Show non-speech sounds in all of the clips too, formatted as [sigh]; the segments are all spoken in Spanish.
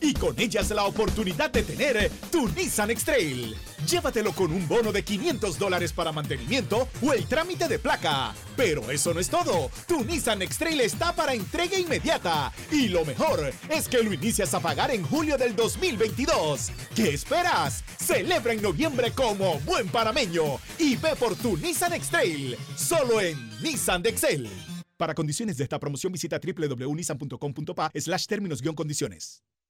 y con ellas la oportunidad de tener tu Nissan X-Trail. Llévatelo con un bono de 500 dólares para mantenimiento o el trámite de placa. Pero eso no es todo. Tu Nissan X-Trail está para entrega inmediata. Y lo mejor es que lo inicias a pagar en julio del 2022. ¿Qué esperas? Celebra en noviembre como buen parameño y ve por tu Nissan X-Trail. Solo en Nissan de Excel. Para condiciones de esta promoción visita www.nissan.com.pa slash términos-condiciones.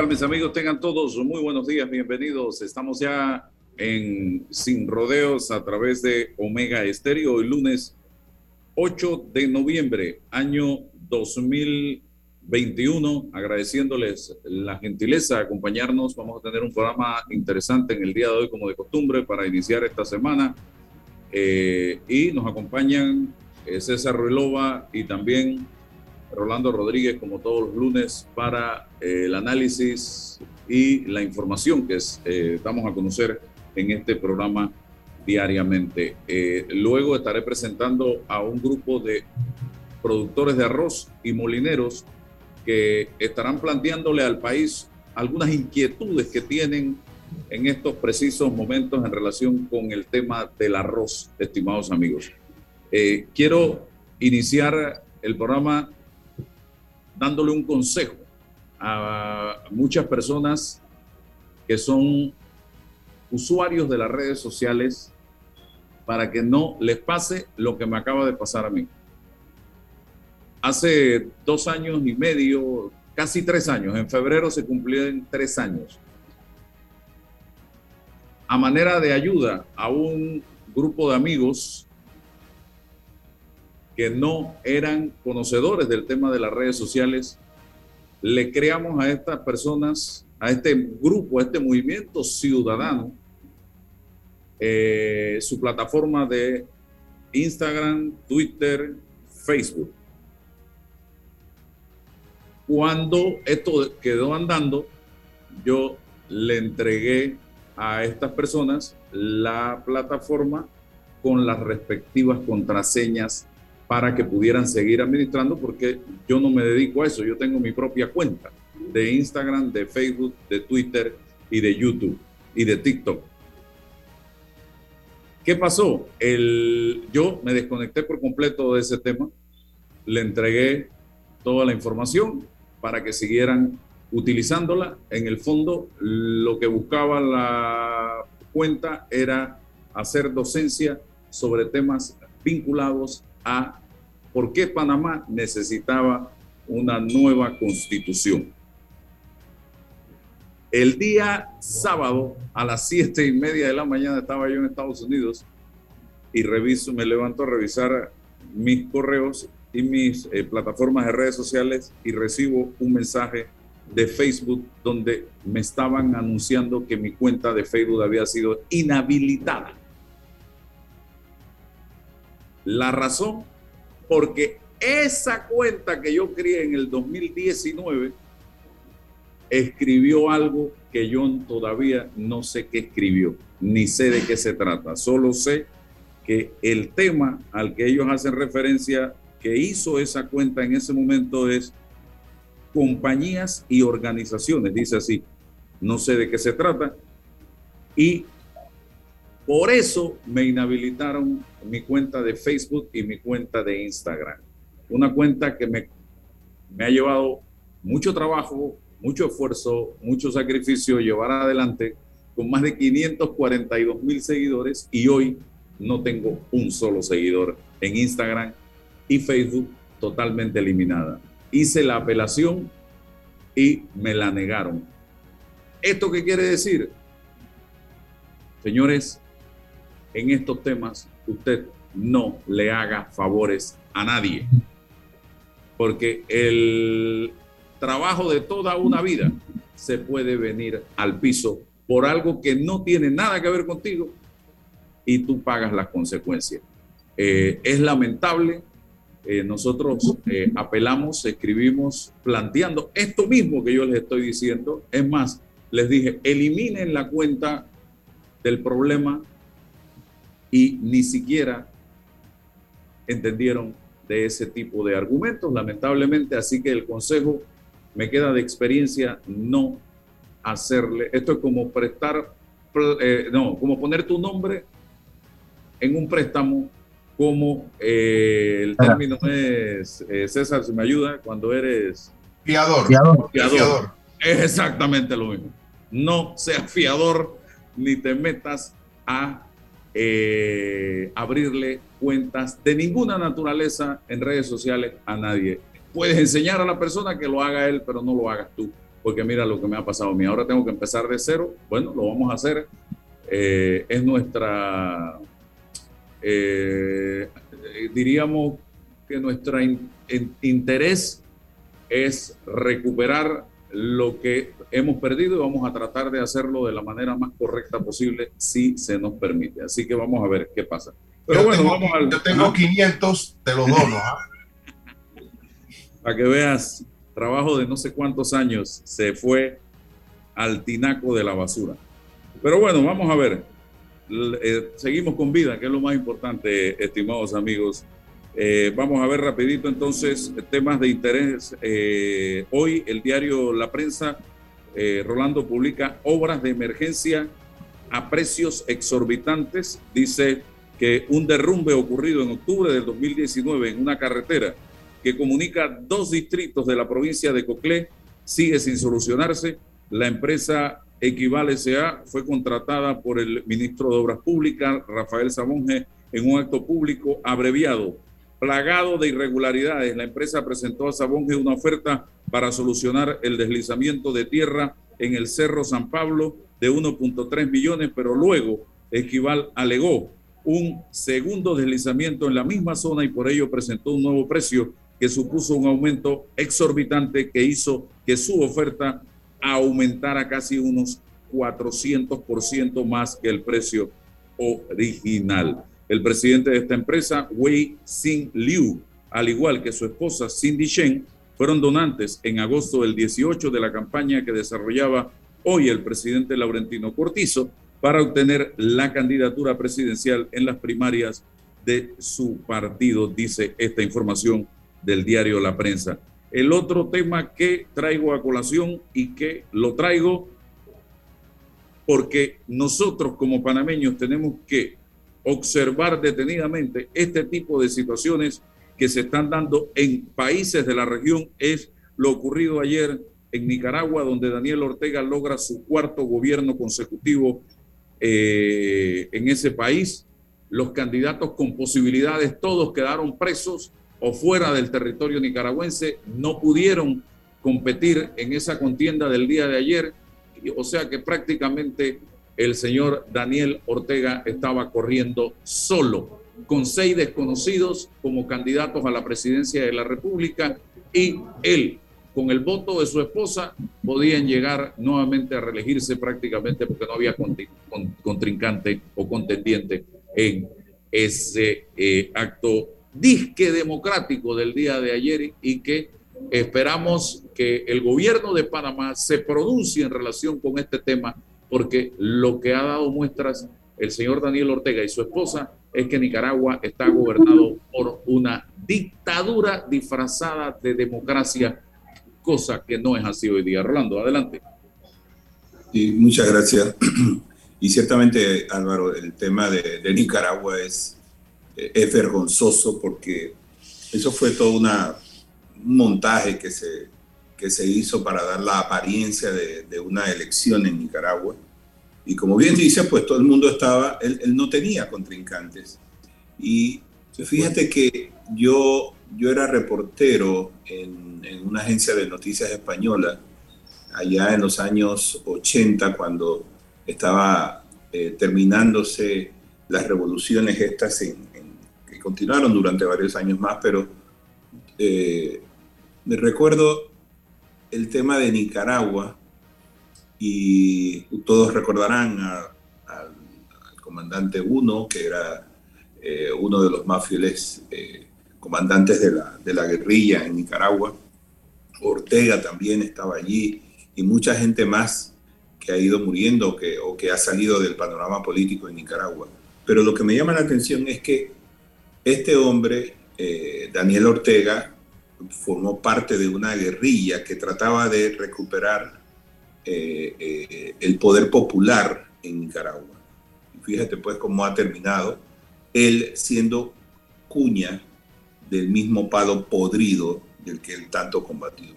Tal mis amigos? Tengan todos muy buenos días, bienvenidos. Estamos ya en Sin Rodeos a través de Omega Estéreo, hoy lunes 8 de noviembre, año 2021. Agradeciéndoles la gentileza de acompañarnos. Vamos a tener un programa interesante en el día de hoy, como de costumbre, para iniciar esta semana. Eh, y nos acompañan eh, César Ruilova y también Rolando Rodríguez, como todos los lunes, para eh, el análisis y la información que es, eh, damos a conocer en este programa diariamente. Eh, luego estaré presentando a un grupo de productores de arroz y molineros que estarán planteándole al país algunas inquietudes que tienen en estos precisos momentos en relación con el tema del arroz, estimados amigos. quiero iniciar el programa dándole un consejo a muchas personas que son usuarios de las redes sociales para que no les pase lo que me acaba de pasar a mí. Hace dos años y medio, casi tres años, en febrero se cumplieron tres años. A manera de ayuda a un grupo de amigos que no eran conocedores del tema de las redes sociales, le creamos a estas personas, a este grupo, a este movimiento ciudadano, eh, su plataforma de Instagram, Twitter, Facebook. Cuando esto quedó andando, yo le entregué a estas personas la plataforma con las respectivas contraseñas para que pudieran seguir administrando, porque yo no me dedico a eso, yo tengo mi propia cuenta de Instagram, de Facebook, de Twitter y de YouTube y de TikTok. ¿Qué pasó? El, yo me desconecté por completo de ese tema, le entregué toda la información para que siguieran utilizándola. En el fondo, lo que buscaba la cuenta era hacer docencia sobre temas vinculados a por qué Panamá necesitaba una nueva constitución. El día sábado a las siete y media de la mañana estaba yo en Estados Unidos y reviso, me levanto a revisar mis correos y mis eh, plataformas de redes sociales y recibo un mensaje de Facebook donde me estaban anunciando que mi cuenta de Facebook había sido inhabilitada. La razón, porque esa cuenta que yo crié en el 2019 escribió algo que yo todavía no sé qué escribió, ni sé de qué se trata. Solo sé que el tema al que ellos hacen referencia que hizo esa cuenta en ese momento es compañías y organizaciones, dice así. No sé de qué se trata. Y por eso me inhabilitaron mi cuenta de Facebook y mi cuenta de Instagram. Una cuenta que me, me ha llevado mucho trabajo, mucho esfuerzo, mucho sacrificio llevar adelante con más de 542 mil seguidores y hoy no tengo un solo seguidor en Instagram y Facebook totalmente eliminada. Hice la apelación y me la negaron. ¿Esto qué quiere decir? Señores, en estos temas usted no le haga favores a nadie, porque el trabajo de toda una vida se puede venir al piso por algo que no tiene nada que ver contigo y tú pagas las consecuencias. Eh, es lamentable, eh, nosotros eh, apelamos, escribimos planteando esto mismo que yo les estoy diciendo. Es más, les dije, eliminen la cuenta del problema y ni siquiera entendieron de ese tipo de argumentos, lamentablemente. Así que el consejo me queda de experiencia no hacerle. Esto es como prestar, eh, no, como poner tu nombre en un préstamo como eh, el término es, eh, César, si me ayuda, cuando eres... Fiador. Fiador. Es exactamente lo mismo. No seas fiador ni te metas a eh, abrirle cuentas de ninguna naturaleza en redes sociales a nadie. Puedes enseñar a la persona que lo haga él, pero no lo hagas tú. Porque mira lo que me ha pasado a mí. Ahora tengo que empezar de cero. Bueno, lo vamos a hacer. es nuestra eh, diríamos que nuestro interés es recuperar lo que hemos perdido y vamos a tratar de hacerlo de la manera más correcta posible si se nos permite. Así que vamos a ver qué pasa. Pero bueno, vamos al... Yo tengo 500, te lo dono. ¿ah? [laughs] Para que veas, trabajo de no sé cuántos años se fue al tinaco de la basura. Pero bueno, vamos a ver. Eh, seguimos con vida, que es lo más importante, estimados amigos. Eh, vamos a ver rapidito entonces temas de interés. Eh, hoy el diario La Prensa, Rolando publica obras de emergencia a precios exorbitantes. Dice que un derrumbe ocurrido en octubre del 2019 en una carretera que comunica dos distritos de la provincia de Coclé sigue sin solucionarse. La empresa Equivale S.A. fue contratada por el ministro de Obras Públicas, Rafael Samonge, en un acto público abreviado. Plagado de irregularidades, la empresa presentó a Sabonge una oferta para solucionar el deslizamiento de tierra en el Cerro San Pablo de 1.3 millones, pero luego Equival alegó un segundo deslizamiento en la misma zona y por ello presentó un nuevo precio que supuso un aumento exorbitante que hizo que su oferta aumentar a casi unos 400% más que el precio original. El presidente de esta empresa, Wei Xin Liu, al igual que su esposa Cindy Shen, fueron donantes en agosto del 18 de la campaña que desarrollaba hoy el presidente Laurentino Cortizo para obtener la candidatura presidencial en las primarias de su partido, dice esta información del diario La Prensa. El otro tema que traigo a colación y que lo traigo porque nosotros como panameños tenemos que observar detenidamente este tipo de situaciones que se están dando en países de la región es lo ocurrido ayer en Nicaragua, donde Daniel Ortega logra su cuarto gobierno consecutivo eh, en ese país. Los candidatos con posibilidades, todos quedaron presos o fuera del territorio nicaragüense, no pudieron competir en esa contienda del día de ayer. O sea que prácticamente el señor Daniel Ortega estaba corriendo solo, con seis desconocidos como candidatos a la presidencia de la República y él con el voto de su esposa podían llegar nuevamente a reelegirse prácticamente porque no había contrincante o contendiente en ese eh, acto disque democrático del día de ayer y que esperamos que el gobierno de Panamá se pronuncie en relación con este tema porque lo que ha dado muestras el señor Daniel Ortega y su esposa es que Nicaragua está gobernado por una dictadura disfrazada de democracia cosa que no es así hoy día. Rolando, adelante. Y muchas gracias. [clears throat] Y ciertamente, Álvaro, el tema de, Nicaragua es, es, vergonzoso porque eso fue todo un montaje que se, que se hizo para dar la apariencia de, de una elección en Nicaragua. Y como bien dice, pues todo el mundo estaba, él, él no tenía contrincantes. Y fíjate que yo yo era reportero en, una agencia de noticias española allá en los años 80 cuando estaba eh, terminándose las revoluciones estas que continuaron durante varios años más, pero eh, me recuerdo el tema de Nicaragua y todos recordarán al comandante Uno, que era eh, uno de los más fieles comandantes de la, de la guerrilla en Nicaragua. Ortega también estaba allí y mucha gente más que ha ido muriendo que, o que ha salido del panorama político en Nicaragua. Pero lo que me llama la atención es que este hombre, eh, Daniel Ortega, formó parte de una guerrilla que trataba de recuperar eh, eh, el poder popular en Nicaragua. Fíjate pues cómo ha terminado, él siendo cuña del mismo palo podrido del que él tanto combatió.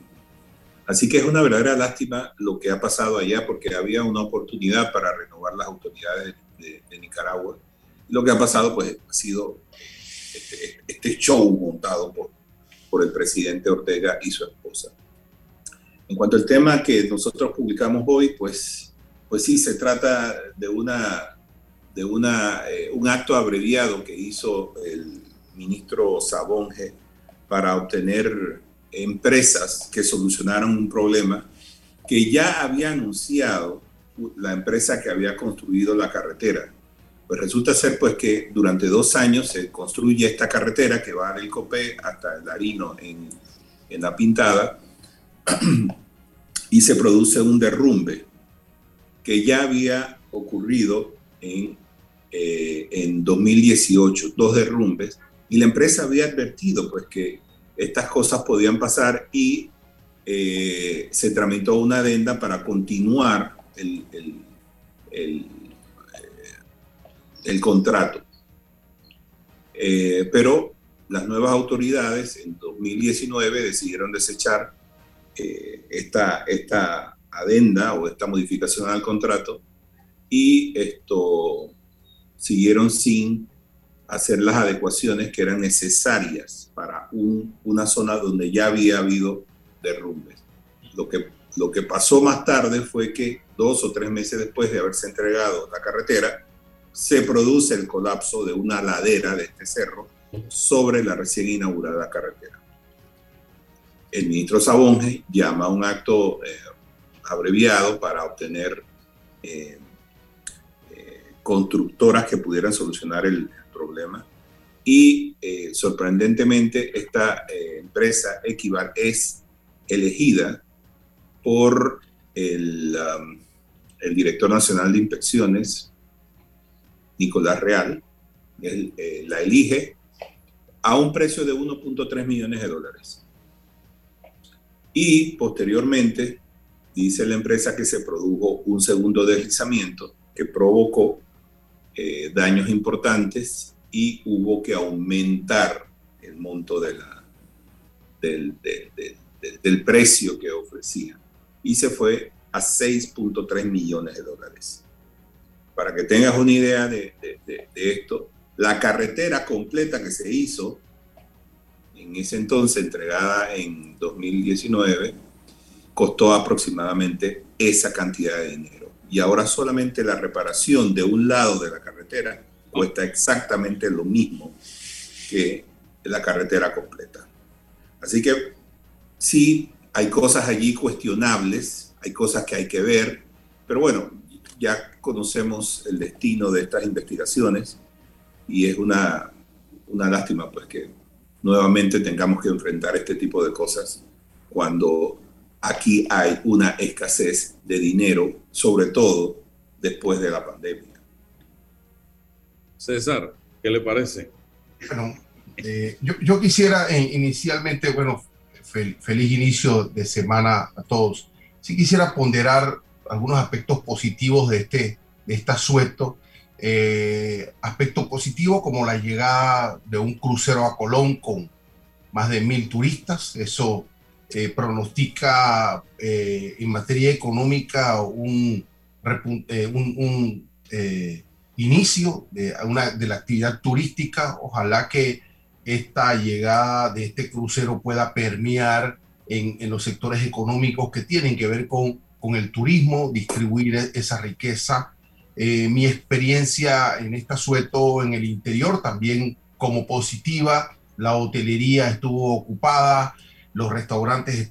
Así que es una verdadera lástima lo que ha pasado allá porque había una oportunidad para renovar las autoridades de, Nicaragua. lo que ha pasado pues ha sido este, este, show montado por, por el presidente Ortega y su esposa. En cuanto al tema que nosotros publicamos hoy, pues, pues sí, se trata de, una, de una, eh, un acto abreviado que hizo el ministro Sabonge para obtener empresas que solucionaron un problema que ya había anunciado la empresa que había construido la carretera. Pues resulta ser pues que durante dos años se construye esta carretera que va del Copé hasta el Darino en, en la Pintada [clears throat] y se produce un derrumbe que ya había ocurrido en, eh, en 2018, dos derrumbes y la empresa había advertido pues que estas cosas podían pasar y eh, se tramitó una adenda para continuar el, el, eh, contrato. Eh, pero las nuevas autoridades en 2019 decidieron desechar esta, esta adenda o esta modificación al contrato y esto siguieron sin hacer las adecuaciones que eran necesarias para una zona donde ya había habido derrumbes. Lo que, lo que pasó más tarde fue que dos o tres meses después de haberse entregado la carretera, se produce el colapso de una ladera de este cerro sobre la recién inaugurada carretera. El ministro Sabonge llama a un acto eh, abreviado para obtener eh, eh, constructoras que pudieran solucionar el, problema. Y sorprendentemente, esta empresa Equivar es elegida por el, um, el, director nacional de inspecciones, Nicolás Real. Eh, la elige a un precio de 1.3 millones de dólares. Y posteriormente, dice la empresa que se produjo un segundo deslizamiento que provocó daños importantes y hubo que aumentar el monto de la, del, del precio que ofrecía y se fue a 6.3 millones de dólares. Para que tengas una idea de, esto, la carretera completa que se hizo en ese entonces, entregada en 2019, costó aproximadamente esa cantidad de dinero. Y ahora solamente la reparación de un lado de la carretera cuesta exactamente lo mismo que la carretera completa. Así que sí, hay cosas allí cuestionables, hay cosas que hay que ver, pero bueno, ya conocemos el destino de estas investigaciones y es una, una lástima pues que nuevamente tengamos que enfrentar este tipo de cosas cuando aquí hay una escasez de dinero, sobre todo después de la pandemia. César, ¿qué le parece? Bueno, eh, yo, quisiera eh, inicialmente, bueno, feliz inicio de semana a todos. Sí quisiera ponderar algunos aspectos positivos de este, de este asueto. Eh, aspecto positivo como la llegada de un crucero a Colón con más de mil turistas. Eso pronostica en materia económica un, un, un inicio de, una, de la actividad turística. Ojalá que esta llegada de este crucero pueda permear en, en los sectores económicos que tienen que ver con, con el turismo, distribuir e, esa riqueza. Eh, mi experiencia en esta sueto en el interior también como positiva. La hotelería estuvo ocupada, los restaurantes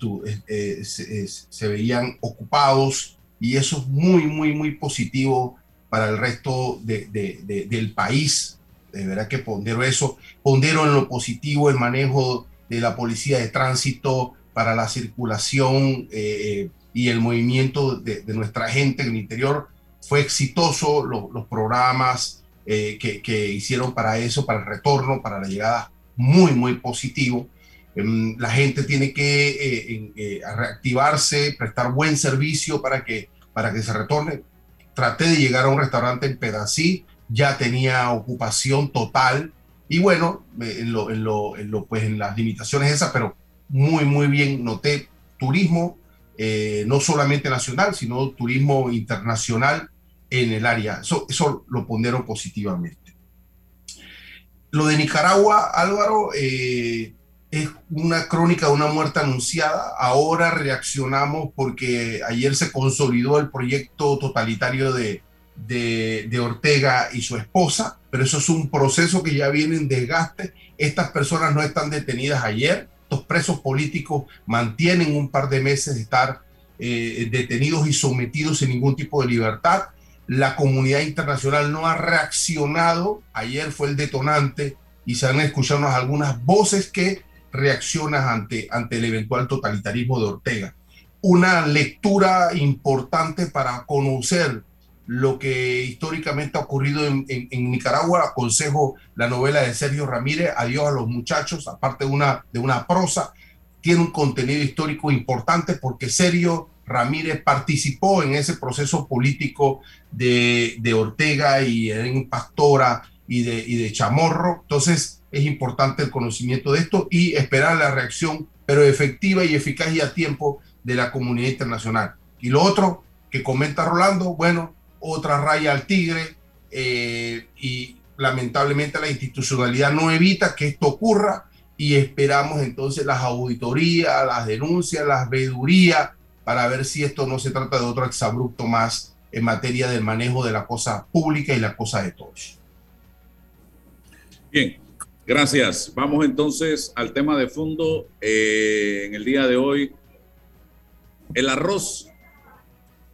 eh, se, se, veían ocupados y eso es muy, muy, muy positivo para el resto del país. De verdad que pondero eso, pondero en lo positivo el manejo de la policía de tránsito para la circulación eh, y el movimiento de, nuestra gente en el interior. Fue exitoso los programas eh, que, hicieron para eso, para el retorno, para la llegada, muy, muy positivo. Em, la gente tiene que eh, reactivarse, prestar buen servicio para que, para que se retorne traté de llegar a un restaurante en Pedací, ya tenía ocupación total y bueno, en, lo, en, lo, en, lo, pues en las limitaciones esas, pero muy, muy bien noté turismo, eh, no solamente nacional, sino turismo internacional en el área. Eso, eso lo pondieron positivamente. Lo de Nicaragua, Álvaro, eh, es una crónica de una muerte anunciada. Ahora reaccionamos porque ayer se consolidó el proyecto totalitario de, de, Ortega y su esposa, pero eso es un proceso que ya viene en desgaste. Estas personas no están detenidas ayer. Estos presos políticos mantienen un par de meses de estar eh, detenidos y sometidos sin ningún tipo de libertad. La comunidad internacional no ha reaccionado. Ayer fue el detonante y se han escuchado algunas voces que reaccionas ante, ante el eventual totalitarismo de Ortega. Una lectura importante para conocer lo que históricamente ha ocurrido en, Nicaragua. Aconsejo la novela de Sergio Ramírez, Adiós a los muchachos, aparte de una, de una prosa, tiene un contenido histórico importante porque Sergio Ramírez participó en ese proceso político de, de Ortega y en Pastora y de, y de Chamorro. Entonces, es importante el conocimiento de esto y esperar la reacción, pero efectiva y eficaz y a tiempo de la comunidad internacional. Y lo otro que comenta Rolando, bueno, otra raya al tigre eh, y lamentablemente la institucionalidad no evita que esto ocurra y esperamos entonces las auditorías, las denuncias, las vedurías para ver si esto no se trata de otro exabrupto más en materia del manejo de la cosa pública y la cosa de todos. Bien, Gracias. Vamos entonces al tema de fondo. Eh, en el día de hoy, el arroz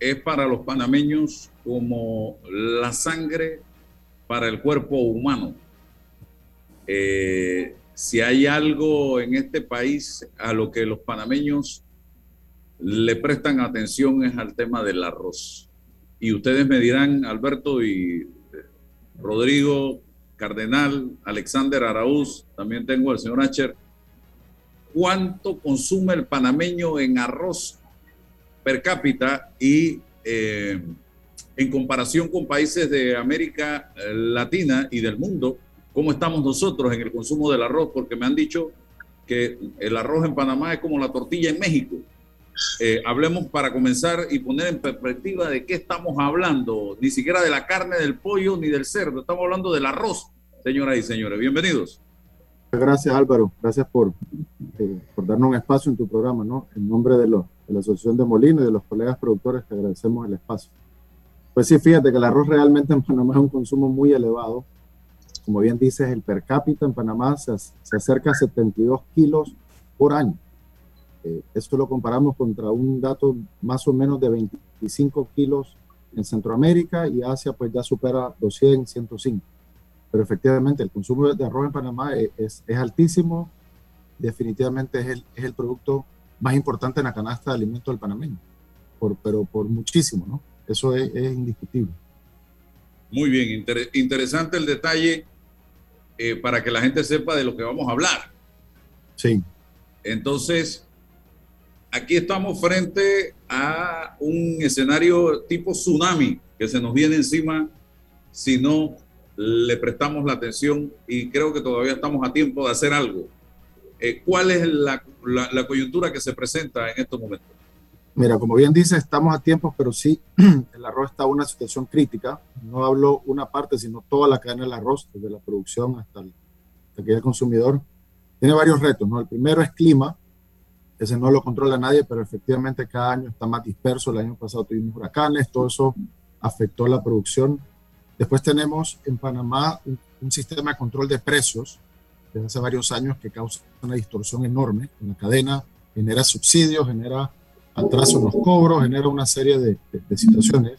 es para los panameños como la sangre para el cuerpo humano. Eh, si hay algo en este país a lo que los panameños le prestan atención es al tema del arroz. Y ustedes me dirán, Alberto y Rodrigo, Cardenal, Alexander Araúz, también tengo al señor Acher. ¿Cuánto consume el panameño en arroz per cápita y en comparación con países de América Latina y del mundo, cómo estamos nosotros en el consumo del arroz, porque me han dicho que el arroz en Panamá es como la tortilla en México. Eh, hablemos para comenzar y poner en perspectiva de qué estamos hablando, ni siquiera de la carne del pollo ni del cerdo, estamos hablando del arroz, señoras y señores. Bienvenidos. Gracias Álvaro, gracias por, eh, darnos un espacio en tu programa, ¿no? En nombre de, los, de la Asociación de Molino y de los colegas productores te agradecemos el espacio. Pues sí, fíjate que el arroz realmente en Panamá es un consumo muy elevado. Como bien dices, el per cápita en Panamá se, se acerca a 72 kilos por año. Eh, esto lo comparamos contra un dato más o menos de 25 kilos en Centroamérica y Asia pues ya supera 200, 105. Pero efectivamente el consumo de arroz en Panamá e, es, es, altísimo, definitivamente es el, es el, producto más importante en la canasta de alimentos del panameño, por, pero por muchísimo, ¿no? Eso es, es indiscutible. Muy bien, interesante el detalle eh, para que la gente sepa de lo que vamos a hablar. Sí. Entonces, aquí estamos frente a un escenario tipo tsunami que se nos viene encima si no le prestamos la atención y creo que todavía estamos a tiempo de hacer algo. Eh, ¿Cuál es la, la, coyuntura que se presenta en estos momentos? Mira, como bien dice, estamos a tiempo, pero sí, [clears throat] el arroz está en una situación crítica. No hablo una parte, sino toda la cadena del arroz, desde la producción hasta el, hasta el consumidor. Tiene varios retos, ¿no? El primero es clima, ese no lo controla nadie, pero efectivamente cada año está más disperso. El año pasado tuvimos huracanes, todo eso afectó la producción. Después tenemos en Panamá un, sistema de control de precios desde hace varios años que causa una distorsión enorme en la cadena, genera subsidios, genera atraso en los cobros, genera una serie de, situaciones.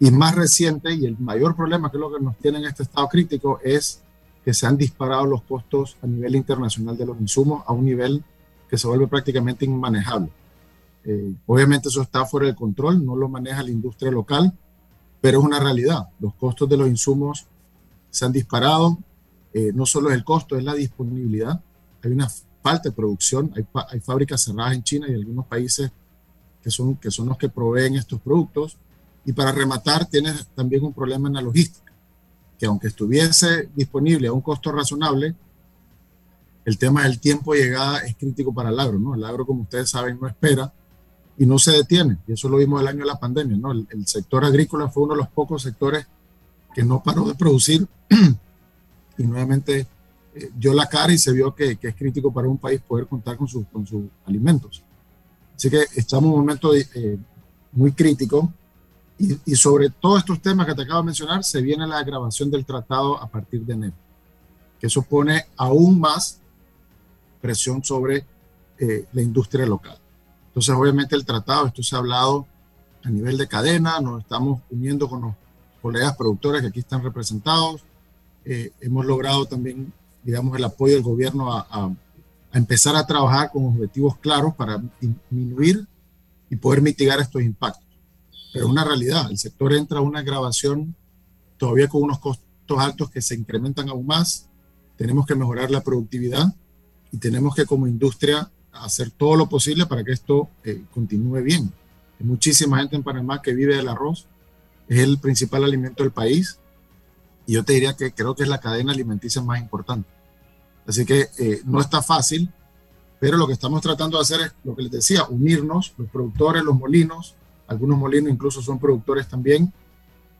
Y más reciente, y el mayor problema que es lo que nos tiene en este estado crítico, es que se han disparado los costos a nivel internacional de los insumos a un nivel que se vuelve prácticamente inmanejable. Eh, obviamente eso está fuera de control, no lo maneja la industria local, pero es una realidad. Los costos de los insumos se han disparado, eh, no solo es el costo, es la disponibilidad. Hay una falta de producción, hay, hay, fábricas cerradas en China y algunos países que son, que son los que proveen estos productos. Y para rematar, tienes también un problema en la logística, que aunque estuviese disponible a un costo razonable, el tema del tiempo de llegada es crítico para el agro, ¿no? El agro, como ustedes saben, no espera y no se detiene. Y eso lo vimos el año de la pandemia, ¿no? El, sector agrícola fue uno de los pocos sectores que no paró de producir [clears throat] y nuevamente dio la cara y se vio que, es crítico para un país poder contar con, sus con sus alimentos. Así que estamos en un momento eh, muy crítico y, y, sobre todos estos temas que te acabo de mencionar se viene la agravación del tratado a partir de enero, que supone aún más presión sobre eh, la industria local. Entonces, obviamente el tratado, esto se ha hablado a nivel de cadena, nos estamos uniendo con los colegas productores que aquí están representados. Eh, hemos logrado también, digamos, el apoyo del gobierno a, a, empezar a trabajar con objetivos claros para disminuir y poder mitigar estos impactos. Pero es una realidad, el sector entra a una grabación todavía con unos costos altos que se incrementan aún más. Tenemos que mejorar la productividad y tenemos que como industria hacer todo lo posible para que esto eh, continúe bien. Hay muchísima gente en Panamá que vive del arroz, es el principal alimento del país y yo te diría que creo que es la cadena alimenticia más importante. Así que eh, no está fácil, pero lo que estamos tratando de hacer es lo que les decía, unirnos, los productores, los molinos, algunos molinos incluso son productores también,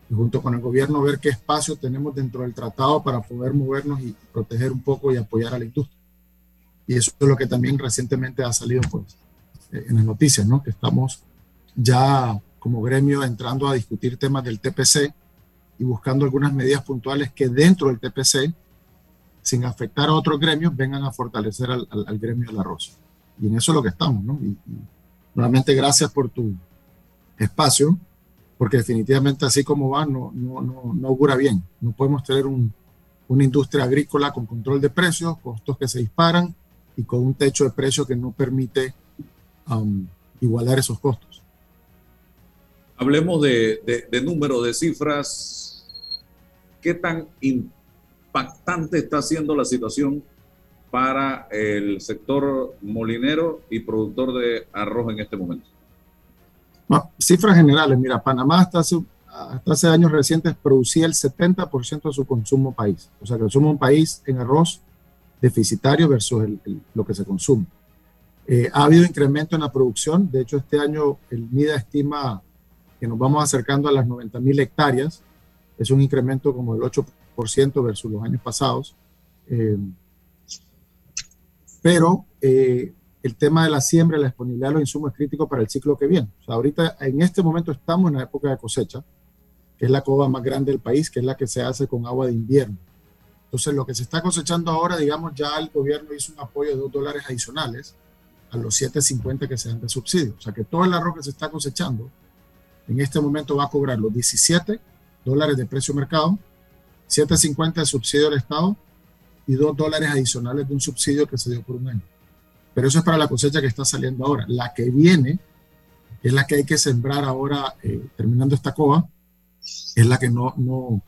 y junto con el gobierno ver qué espacio tenemos dentro del tratado para poder movernos y proteger un poco y apoyar a la industria. Y eso es lo que también recientemente ha salido pues, eh, en las noticias, ¿no? que estamos ya como gremio entrando a discutir temas del TPC y buscando algunas medidas puntuales que dentro del TPC, sin afectar a otros gremios, vengan a fortalecer al, al, gremio del arroz. Y en eso es lo que estamos. ¿no? Y, nuevamente gracias por tu espacio, porque definitivamente así como va no, no, no, no augura bien. No podemos tener un, una industria agrícola con control de precios, costos que se disparan y con un techo de precio que no permite um, igualar esos costos. Hablemos de, de, de números, de cifras. ¿Qué tan impactante está siendo la situación para el sector molinero y productor de arroz en este momento? cifras generales, mira, Panamá hasta hace, hasta hace años recientes producía el 70% de su consumo país. O sea somos un país en arroz deficitario versus lo que se consume. Eh, ha habido incremento en la producción. De hecho, este año el MIDA estima que nos vamos acercando a las 90 mil hectáreas. Es un incremento como del 8% versus los años pasados. Eh, pero eh, el tema de la siembra la disponibilidad de los insumos es crítico para el ciclo que viene. O sea, ahorita, en este momento estamos en la época de cosecha, que es la cova más grande del país, que es la que se hace con agua de invierno. Entonces, lo que se está cosechando ahora, digamos, ya el gobierno hizo un apoyo de 2 dólares adicionales a los 7.50 que se dan de subsidio. O sea, que todo el arroz que se está cosechando en este momento va a cobrar los 17 dólares de precio mercado, 7.50 de subsidio del Estado y 2 dólares adicionales de un subsidio que se dio por un año. Pero eso es para la cosecha que está saliendo ahora. La que viene es la que hay que sembrar ahora, eh, terminando esta cova, es la que no, no,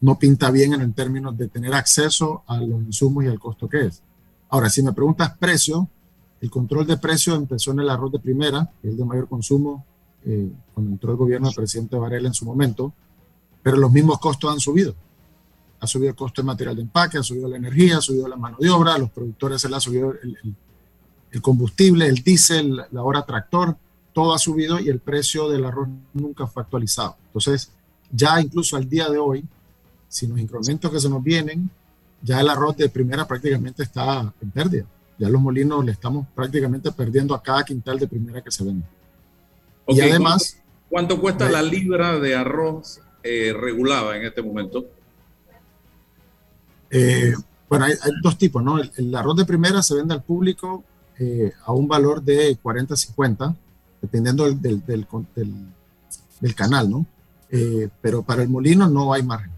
no pinta bien en términos de tener acceso a los insumos y al costo que es. Ahora, si me preguntas precio, el control de precio empezó en el arroz de primera, que el de mayor consumo, eh, cuando entró el gobierno del presidente Varela en su momento, pero los mismos costos han subido. Ha subido el costo de material de empaque, ha subido la energía, ha subido la mano de obra, a los productores se les ha subido el, el combustible, el diésel, la hora tractor, todo ha subido y el precio del arroz nunca fue actualizado. Entonces, ya incluso al día de hoy, sin los incrementos que se nos vienen, ya el arroz de primera prácticamente está en pérdida. Ya los molinos le estamos prácticamente perdiendo a cada quintal de primera que se vende. y además... ¿Cuánto, cuesta la libra de arroz eh, regulada en este momento? Eh, bueno, hay, dos tipos, ¿no? el, arroz de primera se vende al público eh, a un valor de 40-50, dependiendo del, del, del, canal, ¿no? Eh, pero para el molino no hay margen.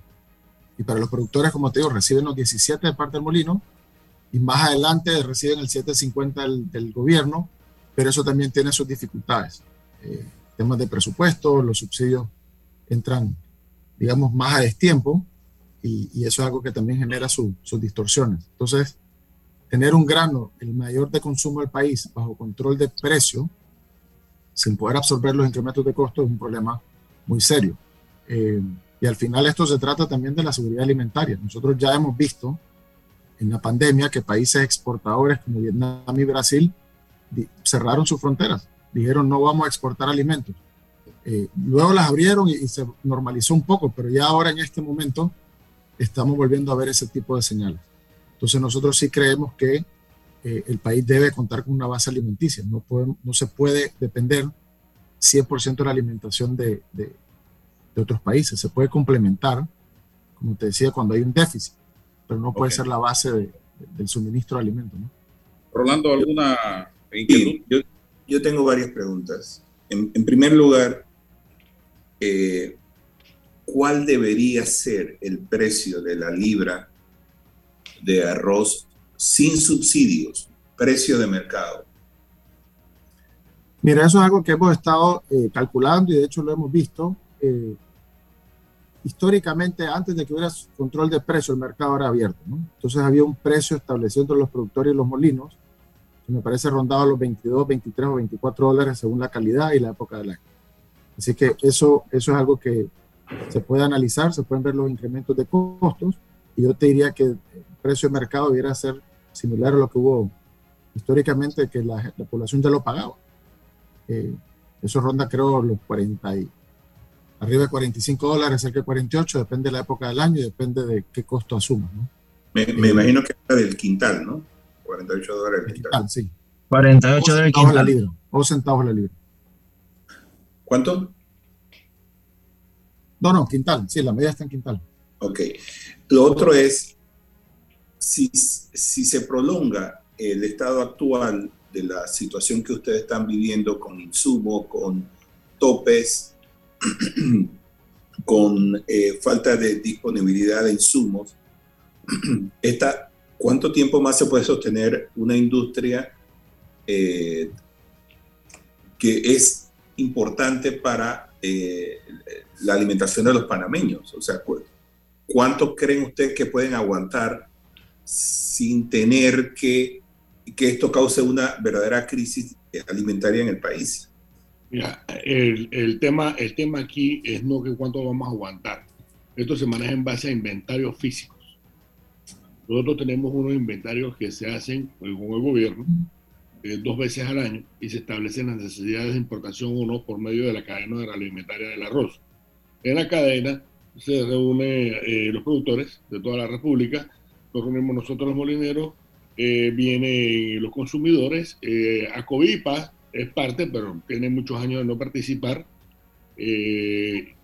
Y para los productores, como te digo, reciben los 17 de parte del molino y más adelante reciben el 750 del, del gobierno, pero eso también tiene sus dificultades. Eh, temas de presupuesto, los subsidios entran, digamos, más a destiempo y, y eso es algo que también genera sus distorsiones. Entonces, tener un grano, el mayor de consumo del país, bajo control de precio, sin poder absorber los incrementos de costo, es un problema muy serio. Eh, y al final esto se trata también de la seguridad alimentaria. Nosotros ya hemos visto en la pandemia que países exportadores como Vietnam y Brasil cerraron sus fronteras. Dijeron no vamos a exportar alimentos. Eh, luego las abrieron y, y, se normalizó un poco, pero ya ahora en este momento estamos volviendo a ver ese tipo de señales. Entonces nosotros sí creemos que eh, el país debe contar con una base alimenticia. No, no se puede depender 100% de la alimentación de, de, otros países. Se puede complementar, como te decía, cuando hay un déficit, pero no puede ser la base del suministro de alimentos. ¿no? Rolando, ¿alguna Yo, yo, tengo varias preguntas. En, en primer lugar, eh, ¿cuál debería ser el precio de la libra de arroz sin subsidios, precio de mercado? Mira, eso es algo que hemos estado eh, calculando y de hecho lo hemos visto. Eh, históricamente, antes de que hubiera control de precio, el mercado era abierto. Entonces había un precio establecido entre los productores y los molinos, que me parece rondaba los 22, 23 o 24 dólares según la calidad y la época del año. Así que eso, eso es algo que se puede analizar, se pueden ver los incrementos de costos y yo te diría que precio de mercado debiera ser similar a lo que hubo históricamente, que la, población ya lo pagaba. Eh, eso ronda, creo, los 40 y arriba de 45 dólares, cerca de 48, depende de la época del año y depende de qué costo asuma. ¿no? Me, me imagino que era del quintal, ¿no? 48 dólares el quintal. quintal sí. 48 del quintal. La libra, o centavos la libra. ¿Cuánto? No, no, quintal, sí, la medida está en quintal. Ok. Lo otro es, si, se prolonga el estado actual de la situación que ustedes están viviendo con insumos, con topes, [clears throat] con eh, falta de disponibilidad de insumos, [clears throat] esta, ¿cuánto tiempo más se puede sostener una industria eh, que es importante para eh, la alimentación de los panameños? O sea, ¿cuánto creen ustedes que pueden aguantar sin tener que, que esto cause una verdadera crisis alimentaria en el país? Mira, el, el, tema, el tema aquí es no que cuánto vamos a aguantar. Esto se maneja en base a inventarios físicos. Nosotros tenemos unos inventarios que se hacen con el gobierno eh, dos veces al año y se establecen las necesidades de importación o no por medio de la cadena alimentaria del arroz. En la cadena se reúnen eh, los productores de toda la República, nos reunimos nosotros los molineros, eh, vienen los consumidores, eh, Acovipa es parte, pero tiene muchos años de no participar, y,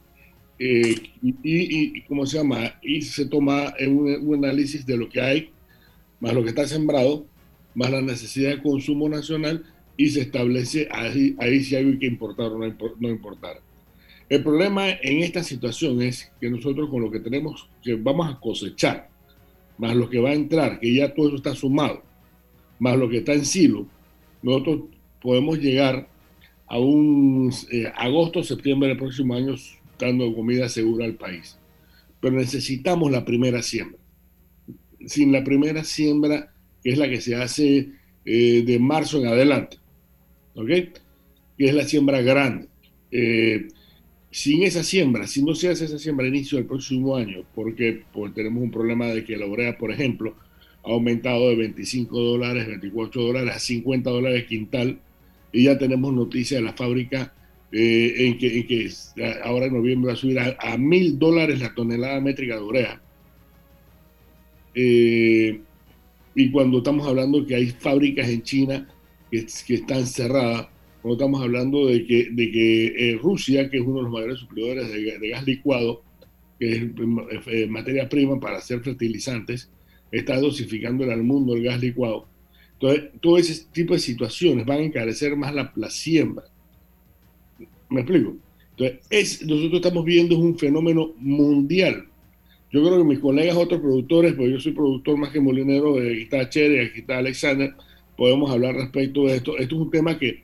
y, ¿cómo se llama? Y se toma un, un análisis de lo que hay, más lo que está sembrado, más la necesidad de consumo nacional y se establece ahí, ahí si hay que importar o no, importar. El problema en esta situación es que nosotros con lo que tenemos, que vamos a cosechar, más lo que va a entrar, que ya todo eso está sumado, más lo que está en silo, nosotros podemos llegar a un eh, agosto, septiembre del próximo año dando comida segura al país. Pero necesitamos la primera siembra. Sin la primera siembra que es la que se hace eh, de marzo en adelante, ¿ok? Que es la siembra grande. Eh, sin esa siembra, si no se hace esa siembra a inicio del próximo año, porque pues, tenemos un problema de que la urea, por ejemplo, ha aumentado de 25 dólares, 24 dólares a 50 dólares quintal, y ya tenemos noticia de la fábrica eh, en, que, ahora en noviembre va a subir a, mil dólares la tonelada métrica de urea. Eh, y cuando estamos hablando que hay fábricas en China que, que están cerradas, cuando estamos hablando de que, de que eh, Rusia, que es uno de los mayores suplidores de, gas licuado, que es eh, materia prima para hacer fertilizantes, está dosificando al mundo el gas licuado. Entonces, todo ese tipo de situaciones van a encarecer más la, la siembra. ¿Me explico? Entonces, es, nosotros estamos viendo un fenómeno mundial yo creo que mis colegas, otros productores, pues yo soy productor más que molinero, de aquí está Cherry, aquí está Alexander, podemos hablar respecto de esto. Esto es un tema que,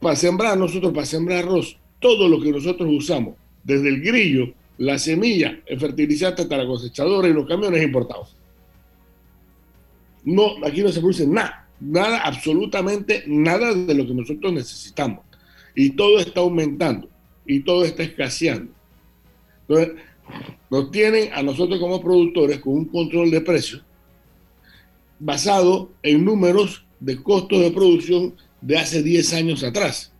para sembrar nosotros, para sembrar arroz, todo lo que nosotros usamos, desde el grillo, la semilla, el fertilizante hasta la cosechadora y los camiones importados. No, aquí no se produce nada, nada, absolutamente nada de lo que nosotros necesitamos. Y todo está aumentando y todo está escaseando. Entonces, nos tienen a nosotros como productores con un control de precios basado en números de costos de producción de hace 10 años atrás.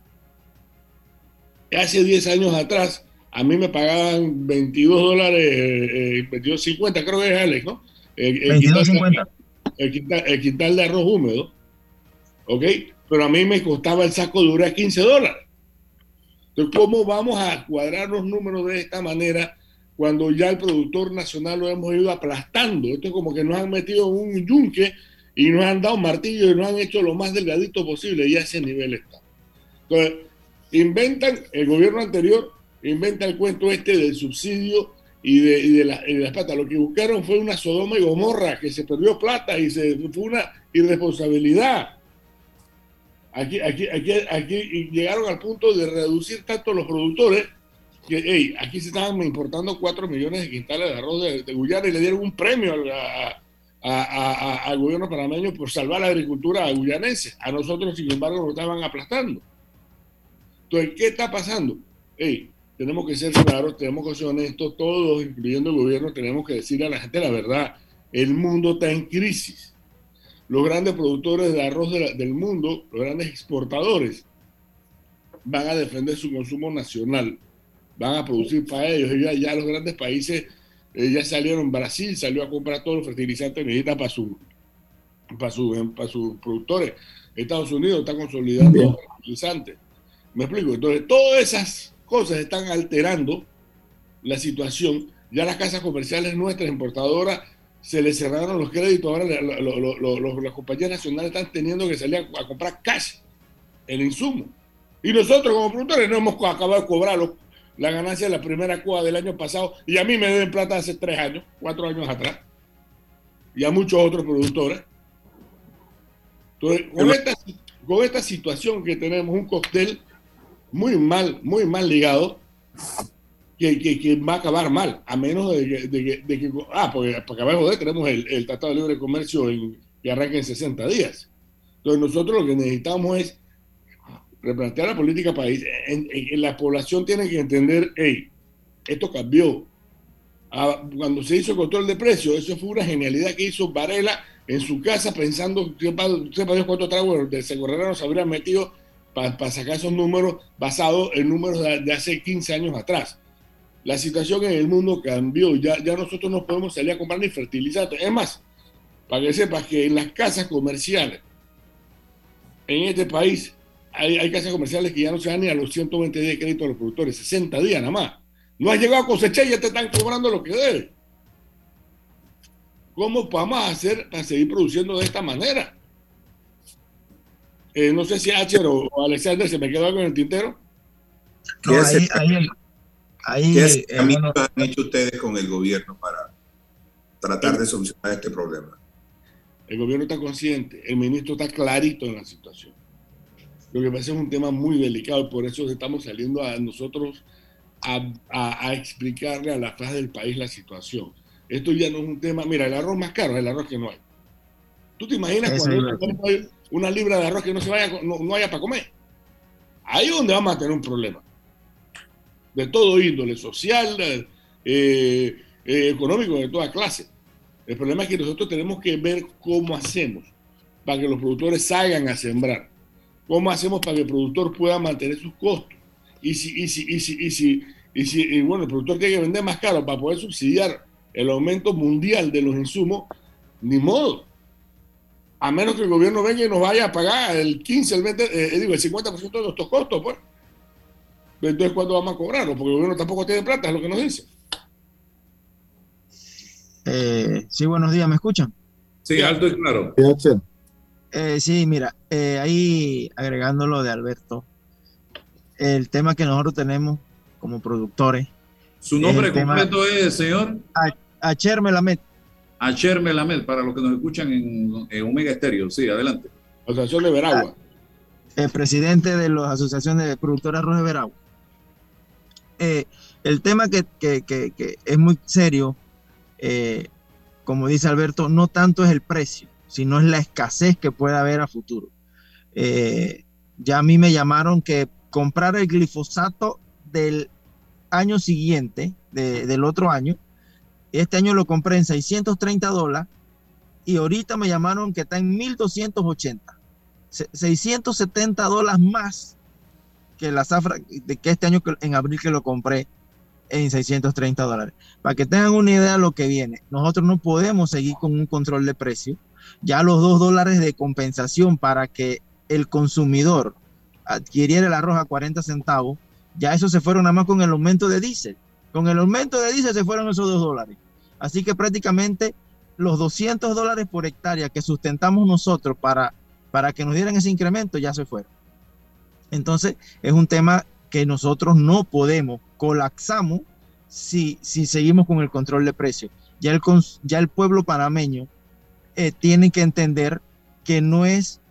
Hace 10 años atrás, a mí me pagaban 22 dólares, 22.50, creo que es Alex, ¿no? El, el, el, quintal, de arroz húmedo, ¿ok? Pero a mí me costaba el saco de urea 15 dólares. Entonces, ¿cómo vamos a cuadrar los números de esta manera cuando ya el productor nacional lo hemos ido aplastando. Esto es como que nos han metido en un yunque y nos han dado martillo y nos han hecho lo más delgadito posible y a ese nivel está. Entonces, inventan, el gobierno anterior inventa el cuento este del subsidio y de, las patas. Lo que buscaron fue una Sodoma y Gomorra, que se perdió plata y se, fue una irresponsabilidad. Aquí, aquí, aquí, aquí llegaron al punto de reducir tanto los productores que aquí se estaban importando 4 millones de quintales de arroz de, Guyana y le dieron un premio al gobierno panameño por salvar la agricultura guyanense. A nosotros, sin embargo, nos estaban aplastando. Entonces, ¿qué está pasando? Hey, tenemos que ser claros, tenemos que ser honestos, todos, incluyendo el gobierno, tenemos que decirle a la gente la verdad. El mundo está en crisis. Los grandes productores de arroz del mundo, los grandes exportadores, van a defender su consumo nacional van a producir para ellos. Ya, ya los grandes países eh, ya salieron, Brasil salió a comprar todos los fertilizantes que necesita para, su, para, su, para sus productores. Estados Unidos está consolidando los fertilizantes. ¿Me explico? Entonces, todas esas cosas están alterando la situación. Ya las casas comerciales nuestras importadoras se les cerraron los créditos. Ahora las compañías nacionales están teniendo que salir a, a comprar cash, el insumo. Y nosotros como productores no hemos acabado de cobrarlo la ganancia de la primera cuba del año pasado y a mí me deben plata hace tres años, cuatro años atrás, y a muchos otros productores. Entonces, con esta, situación que tenemos, un cóctel muy mal, muy mal ligado, que, que, va a acabar mal, a menos de que, ah, porque para acabar de tenemos el, el, Tratado de Libre Comercio en, que arranca en 60 días. Entonces nosotros lo que necesitamos es replantear la política país, en, la población tiene que entender, hey, esto cambió. Ah, cuando se hizo el control de precios, eso fue una genialidad que hizo Varela en su casa pensando, sepa, Dios cuántos tragos de Segurrera nos habrían metido para sacar esos números basados en números de, hace 15 años atrás. La situación en el mundo cambió, ya, ya nosotros no podemos salir a comprar ni fertilizantes. Es más, para que sepas que en las casas comerciales, en este país, hay, hay casas comerciales que ya no se dan ni a los 120 días de crédito a los productores, 60 días nada más. No has llegado a cosechar y ya te están cobrando lo que debes. ¿Cómo vamos a hacer para seguir produciendo de esta manera? Eh, no sé si Acher o, Alexander se me quedó algo en el tintero. No, ahí, ahí, ahí, ¿Qué eh, han hecho ustedes con el gobierno para tratar de solucionar este problema? El gobierno está consciente, el ministro está clarito en la situación. Lo que pasa es un tema muy delicado y por eso estamos saliendo a nosotros a, a, explicarle a la faz del país la situación. Esto ya no es un tema, mira, el arroz más caro es el arroz que no hay. ¿Tú te imaginas cuando hay una libra de arroz que no se vaya, no, no haya para comer? Ahí es donde vamos a tener un problema. De todo índole, social, eh, eh, económico, de toda clase. El problema es que nosotros tenemos que ver cómo hacemos para que los productores salgan a sembrar. ¿Cómo hacemos para que el productor pueda mantener sus costos? Y si, y si, y si, y si, y si bueno, el productor tiene que vender más caro para poder subsidiar el aumento mundial de los insumos, ni modo. A menos que el gobierno venga y nos vaya a pagar el 15, el 20, eh, digo, el 50% de nuestros costos, pues. Entonces, ¿cuándo vamos a cobrarlo? Porque el gobierno tampoco tiene plata, es lo que nos dice. Eh, sí, buenos días, ¿me escuchan? Sí, alto y claro. Eh, sí, mira, eh, ahí agregando lo de Alberto, el tema que nosotros tenemos como productores. ¿Su nombre completo es, señor? Acher Melamed. Acher Melamed, para los que nos escuchan en, Omega Estéreo. Sí, adelante. Asociación de Veragua. El presidente de la Asociación de Productores Arroz de Veragua. Eh, el tema que, es muy serio, eh, como dice Alberto, no tanto es el precio, sino es la escasez que puede haber a futuro. Eh, ya a mí me llamaron que comprar el glifosato del año siguiente, del otro año, este año lo compré en 630 dólares y ahorita me llamaron que está en 1280. 670 dólares más que la zafra de que este año en abril que lo compré en 630 dólares. Para que tengan una idea de lo que viene, nosotros no podemos seguir con un control de precio. Ya los 2 dólares de compensación para que el consumidor adquiriera el arroz a 40 centavos, ya eso se fueron nada más con el aumento de diésel. Con el aumento de diésel se fueron esos 2 dólares. Así que prácticamente los 200 dólares por hectárea que sustentamos nosotros para, para que nos dieran ese incremento ya se fueron. Entonces es un tema que nosotros no podemos, colapsamos si, si seguimos con el control de precios. Ya el, ya el pueblo panameño eh, tiene que entender que no es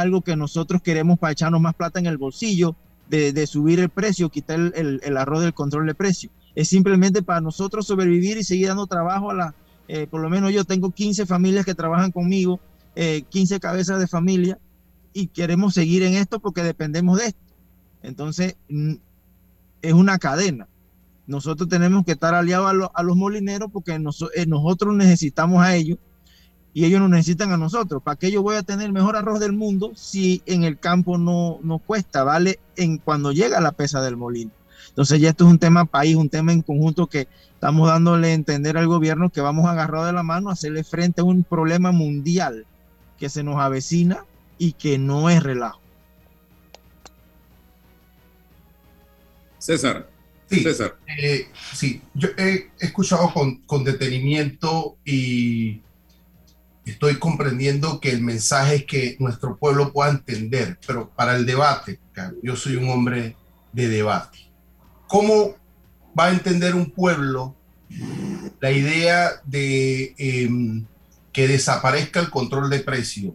algo que nosotros queremos para echarnos más plata en el bolsillo, de, subir el precio, quitar el, arroz del control de precio. Es simplemente para nosotros sobrevivir y seguir dando trabajo a la, eh, por lo menos yo tengo 15 familias que trabajan conmigo, 15 eh, cabezas de familia, y queremos seguir en esto porque dependemos de esto. Entonces, es una cadena. Nosotros tenemos que estar aliados a, los molineros porque eh, nosotros necesitamos a ellos y ellos nos necesitan a nosotros. ¿Para qué yo voy a tener el mejor arroz del mundo si en el campo no, no cuesta? Vale en cuando llega la pesa del molino. Entonces ya esto es un tema país, un tema en conjunto que estamos dándole a entender al gobierno que vamos agarrados de la mano a hacerle frente a un problema mundial que se nos avecina y que no es relajo. César. Sí, César. Eh, sí, yo he escuchado con, con, detenimiento y estoy comprendiendo que el mensaje es que nuestro pueblo pueda entender, pero para el debate, yo soy un hombre de debate. ¿Cómo va a entender un pueblo la idea de em, que desaparezca el control de precio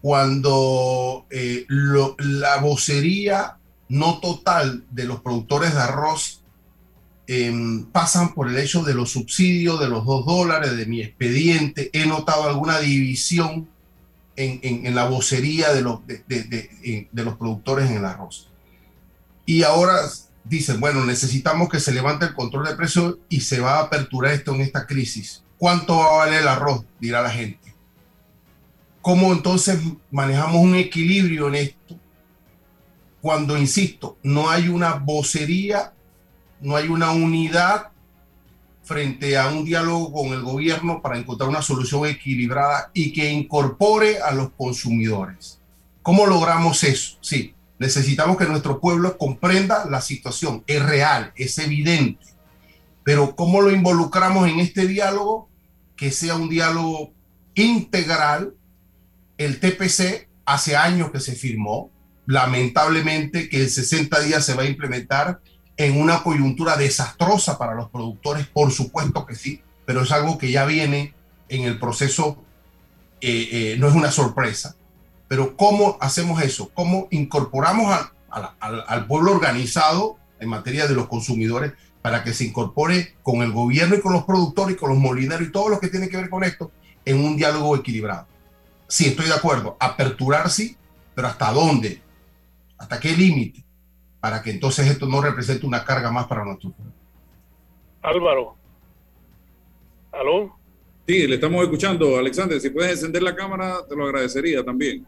cuando eh, la vocería no total de los productores de arroz em, pasan por el hecho de los subsidios, de los dos dólares, de mi expediente. He notado alguna división en, la vocería de los, de, de, los productores en el arroz. Y ahora dicen, bueno, necesitamos que se levante el control de precios y se va a aperturar esto en esta crisis. ¿Cuánto va a valer el arroz? Dirá la gente. ¿Cómo entonces manejamos un equilibrio en esto? Cuando, insisto, no hay una vocería, no hay una unidad frente a un diálogo con el gobierno para encontrar una solución equilibrada y que incorpore a los consumidores. ¿Cómo logramos eso? Sí, necesitamos que nuestro pueblo comprenda la situación. Es real, es evidente. Pero ¿cómo lo involucramos en este diálogo? Que sea un diálogo integral. El TPC hace años que se firmó. Lamentablemente que en 60 días se va a implementar en una coyuntura desastrosa para los productores, por supuesto que sí, pero es algo que ya viene en el proceso, eh, eh, no es una sorpresa. Pero ¿cómo hacemos eso? ¿Cómo incorporamos al pueblo organizado en materia de los consumidores para que se incorpore con el gobierno y con los productores y con los molineros y todo lo que tiene que ver con esto en un diálogo equilibrado? Sí, estoy de acuerdo. Aperturar sí, pero ¿hasta dónde? ¿Hasta qué límite? Para que entonces esto no represente una carga más para nosotros. Álvaro. ¿Aló? Sí, le estamos escuchando. Alexander, si puedes encender la cámara, te lo agradecería también.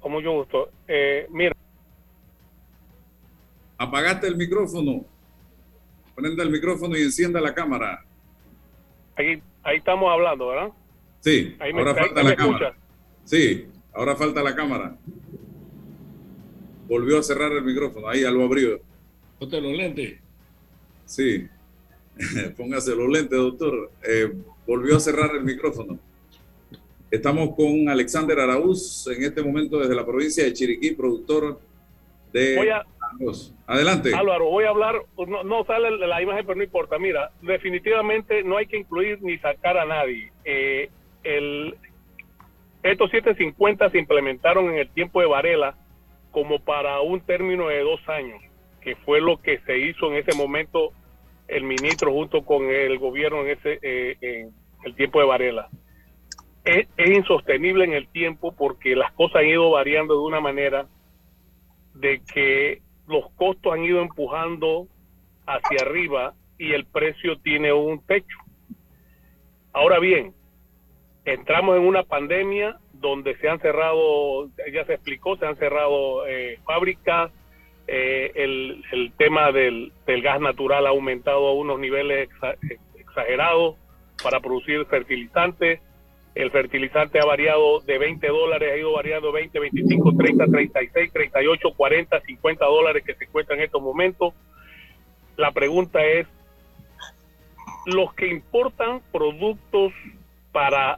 Con mucho gusto. Eh, mira. Apagaste el micrófono. Prenda el micrófono y encienda la cámara. Ahí, ahí estamos hablando, ¿verdad? Sí, ahora falta la cámara. Sí, ahora falta la cámara volvió a cerrar el micrófono. Ahí ya lo abrió. Ponte los lentes. Sí, [laughs] póngase los lentes, doctor. Eh, volvió a cerrar el micrófono. Estamos con Alexander Araúz, en este momento desde la provincia de Chiriquí, productor de voy Adelante. Álvaro, voy a hablar, no, sale la imagen, pero no importa. Mira, definitivamente no hay que incluir ni sacar a nadie. Eh, el, estos 750 se implementaron en el tiempo de Varela como para un término de dos años, que fue lo que se hizo en ese momento el ministro junto con el gobierno en ese eh, el tiempo de Varela. Es, insostenible en el tiempo porque las cosas han ido variando de una manera de que los costos han ido empujando hacia arriba y el precio tiene un techo. Ahora bien, entramos en una pandemia donde se han cerrado, ya se explicó, se han cerrado eh, fábricas, eh, el, el, tema del, del, gas natural ha aumentado a unos niveles exagerados para producir fertilizantes. El fertilizante ha variado de 20 dólares, ha ido variando 20, 25, 30, 36, 38, 40, 50 dólares que se cuesta en estos momentos. La pregunta es, los que importan productos para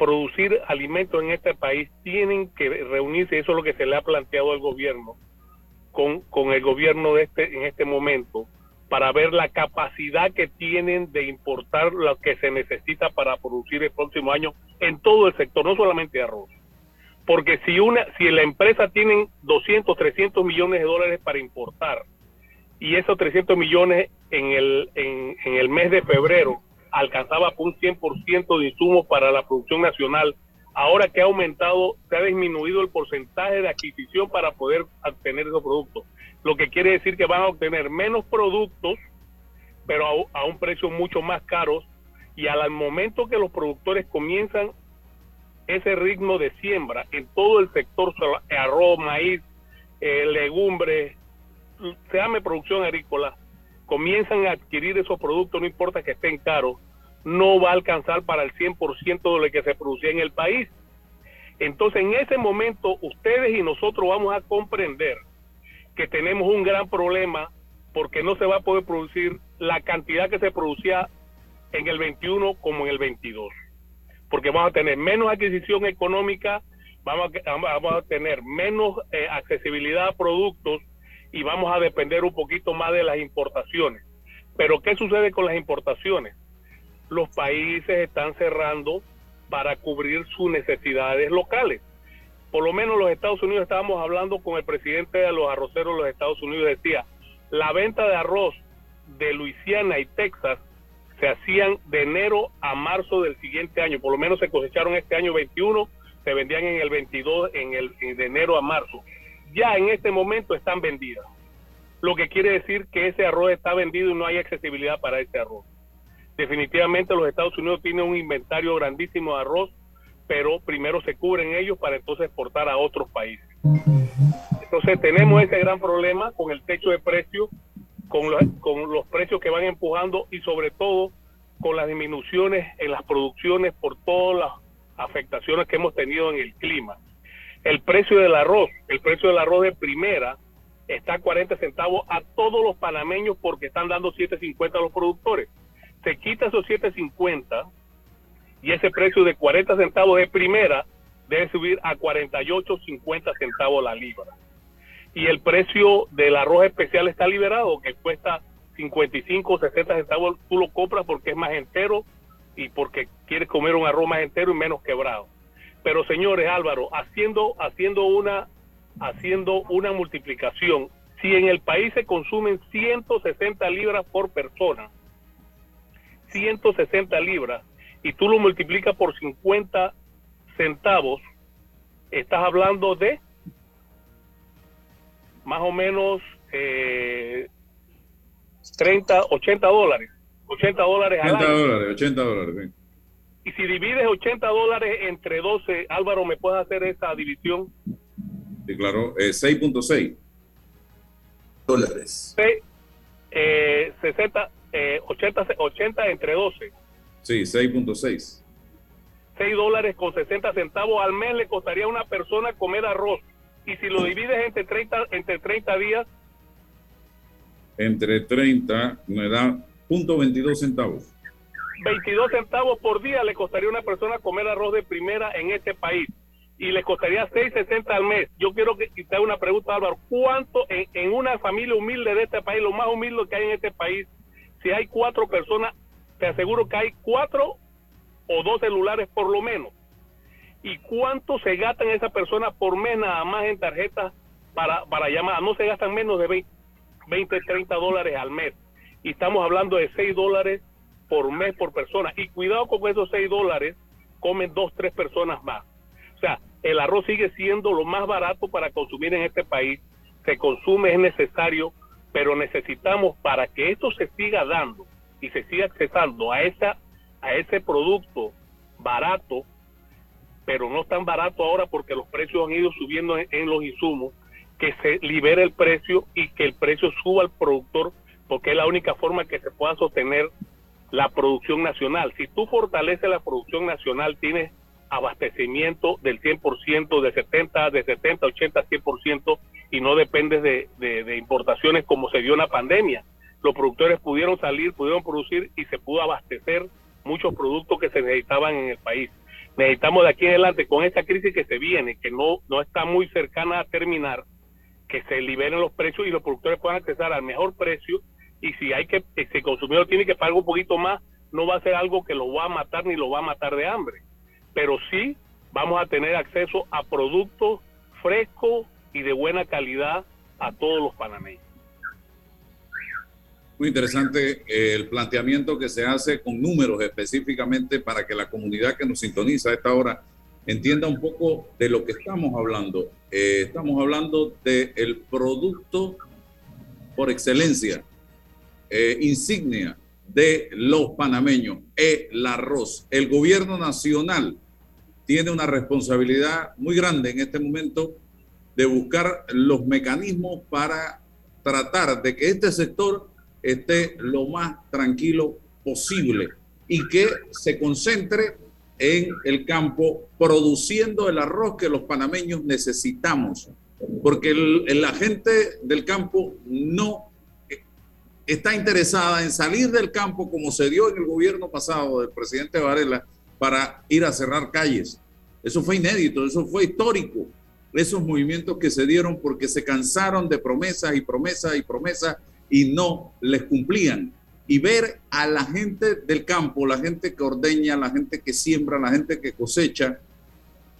producir alimentos en este país tienen que reunirse, eso es lo que se le ha planteado al gobierno, con, con el gobierno de este, en este momento, para ver la capacidad que tienen de importar lo que se necesita para producir el próximo año en todo el sector, no solamente arroz. Porque si una, si la empresa tiene 200, 300 millones de dólares para importar y esos 300 millones en el, en, en el mes de febrero alcanzaba un 100% de insumos para la producción nacional. Ahora que ha aumentado, se ha disminuido el porcentaje de adquisición para poder obtener esos productos. Lo que quiere decir que van a obtener menos productos, pero a, un precio mucho más caro. Y al momento que los productores comienzan ese ritmo de siembra en todo el sector, arroz, maíz, eh, legumbres, se llame producción agrícola, comienzan a adquirir esos productos, no importa que estén caros, no va a alcanzar para el 100% de lo que se producía en el país. Entonces, en ese momento, ustedes y nosotros vamos a comprender que tenemos un gran problema porque no se va a poder producir la cantidad que se producía en el 21 como en el 22. Porque vamos a tener menos adquisición económica, vamos a, vamos tener menos eh, accesibilidad a productos y vamos a depender un poquito más de las importaciones. Pero ¿qué sucede con las importaciones? Los países están cerrando para cubrir sus necesidades locales. Por lo menos los Estados Unidos, estábamos hablando con el presidente de los arroceros de los Estados Unidos, decía, la venta de arroz de Luisiana y Texas se hacían de enero a marzo del siguiente año, por lo menos se cosecharon este año 21, se vendían en el 22, en el de enero a marzo. Ya en este momento están vendidas. Lo que quiere decir que ese arroz está vendido y no hay accesibilidad para ese arroz. Definitivamente los Estados Unidos tienen un inventario grandísimo de arroz, pero primero se cubren ellos para entonces exportar a otros países. Entonces tenemos ese gran problema con el techo de precios, con los, con los precios que van empujando y sobre todo con las disminuciones en las producciones por todas las afectaciones que hemos tenido en el clima. El precio del arroz, el precio del arroz de primera está a 40 centavos a todos los panameños porque están dando 7.50 a los productores. Se quita esos 7.50 y ese precio de 40 centavos de primera debe subir a 48.50 centavos la libra. Y el precio del arroz especial está liberado, que cuesta 55 o 60 centavos, tú lo compras porque es más entero y porque quieres comer un arroz más entero y menos quebrado. Pero señores Álvaro, haciendo, haciendo, una, haciendo una multiplicación, si en el país se consumen 160 libras por persona, 160 libras, y tú lo multiplicas por 50 centavos, estás hablando de más o menos eh, 30, 80 dólares. 80 dólares 80 dólares, 80 dólares, Y si divides 80 dólares entre 12, Álvaro, ¿me puedes hacer esa división? Sí, claro, 6.6 eh, dólares. 60, 80, 80 entre 12. Sí, 6.6. 6 dólares con 60 centavos al mes le costaría a una persona comer arroz. Y si lo divides entre 30, entre 30 días. Entre 30 me da punto 22 centavos. 22 centavos por día le costaría a una persona comer arroz de primera en este país. Y le costaría 6.60 al mes. Yo quiero que te una pregunta, Álvaro. ¿Cuánto en, en una familia humilde de este país, lo más humilde que hay en este país, si hay cuatro personas, te aseguro que hay cuatro o dos celulares por lo menos. ¿Y cuánto se gastan esas personas por mes nada más en tarjetas para, para llamar? No se gastan menos de 20, 20, 30 dólares al mes. Y estamos hablando de 6 dólares por mes por persona. Y cuidado con esos 6 dólares, comen dos, tres personas más. O sea, el arroz sigue siendo lo más barato para consumir en este país. Se consume, es necesario, pero necesitamos para que esto se siga dando y se siga accesando a, esa, a ese producto barato, pero no tan barato ahora porque los precios han ido subiendo en, los insumos, que se libere el precio y que el precio suba al productor, porque es la única forma que se pueda sostener la producción nacional. Si tú fortaleces la producción nacional, tienes abastecimiento del 100%, de 70, de 70, 80, 100% y no dependes de, de, importaciones como se dio en la pandemia los productores pudieron salir, pudieron producir y se pudo abastecer muchos productos que se necesitaban en el país. Necesitamos de aquí en adelante, con esta crisis que se viene, que no, no está muy cercana a terminar, que se liberen los precios y los productores puedan acceder al mejor precio y si hay que, si el consumidor tiene que pagar un poquito más, no va a ser algo que lo va a matar ni lo va a matar de hambre, pero sí vamos a tener acceso a productos frescos y de buena calidad a todos los panameños. Muy interesante eh, el planteamiento que se hace con números específicamente para que la comunidad que nos sintoniza a esta hora entienda un poco de lo que estamos hablando. Eh, estamos hablando del el producto por excelencia, eh, insignia de los panameños, el arroz. El gobierno nacional tiene una responsabilidad muy grande en este momento de buscar los mecanismos para tratar de que este sector esté lo más tranquilo posible y que se concentre en el campo produciendo el arroz que los panameños necesitamos, porque la gente del campo no está interesada en salir del campo como se dio en el gobierno pasado del presidente Varela para ir a cerrar calles. Eso fue inédito, eso fue histórico. Esos movimientos que se dieron porque se cansaron de promesas y promesas y promesas y no les cumplían. Y ver a la gente del campo, la gente que ordeña, la gente que siembra, la gente que cosecha,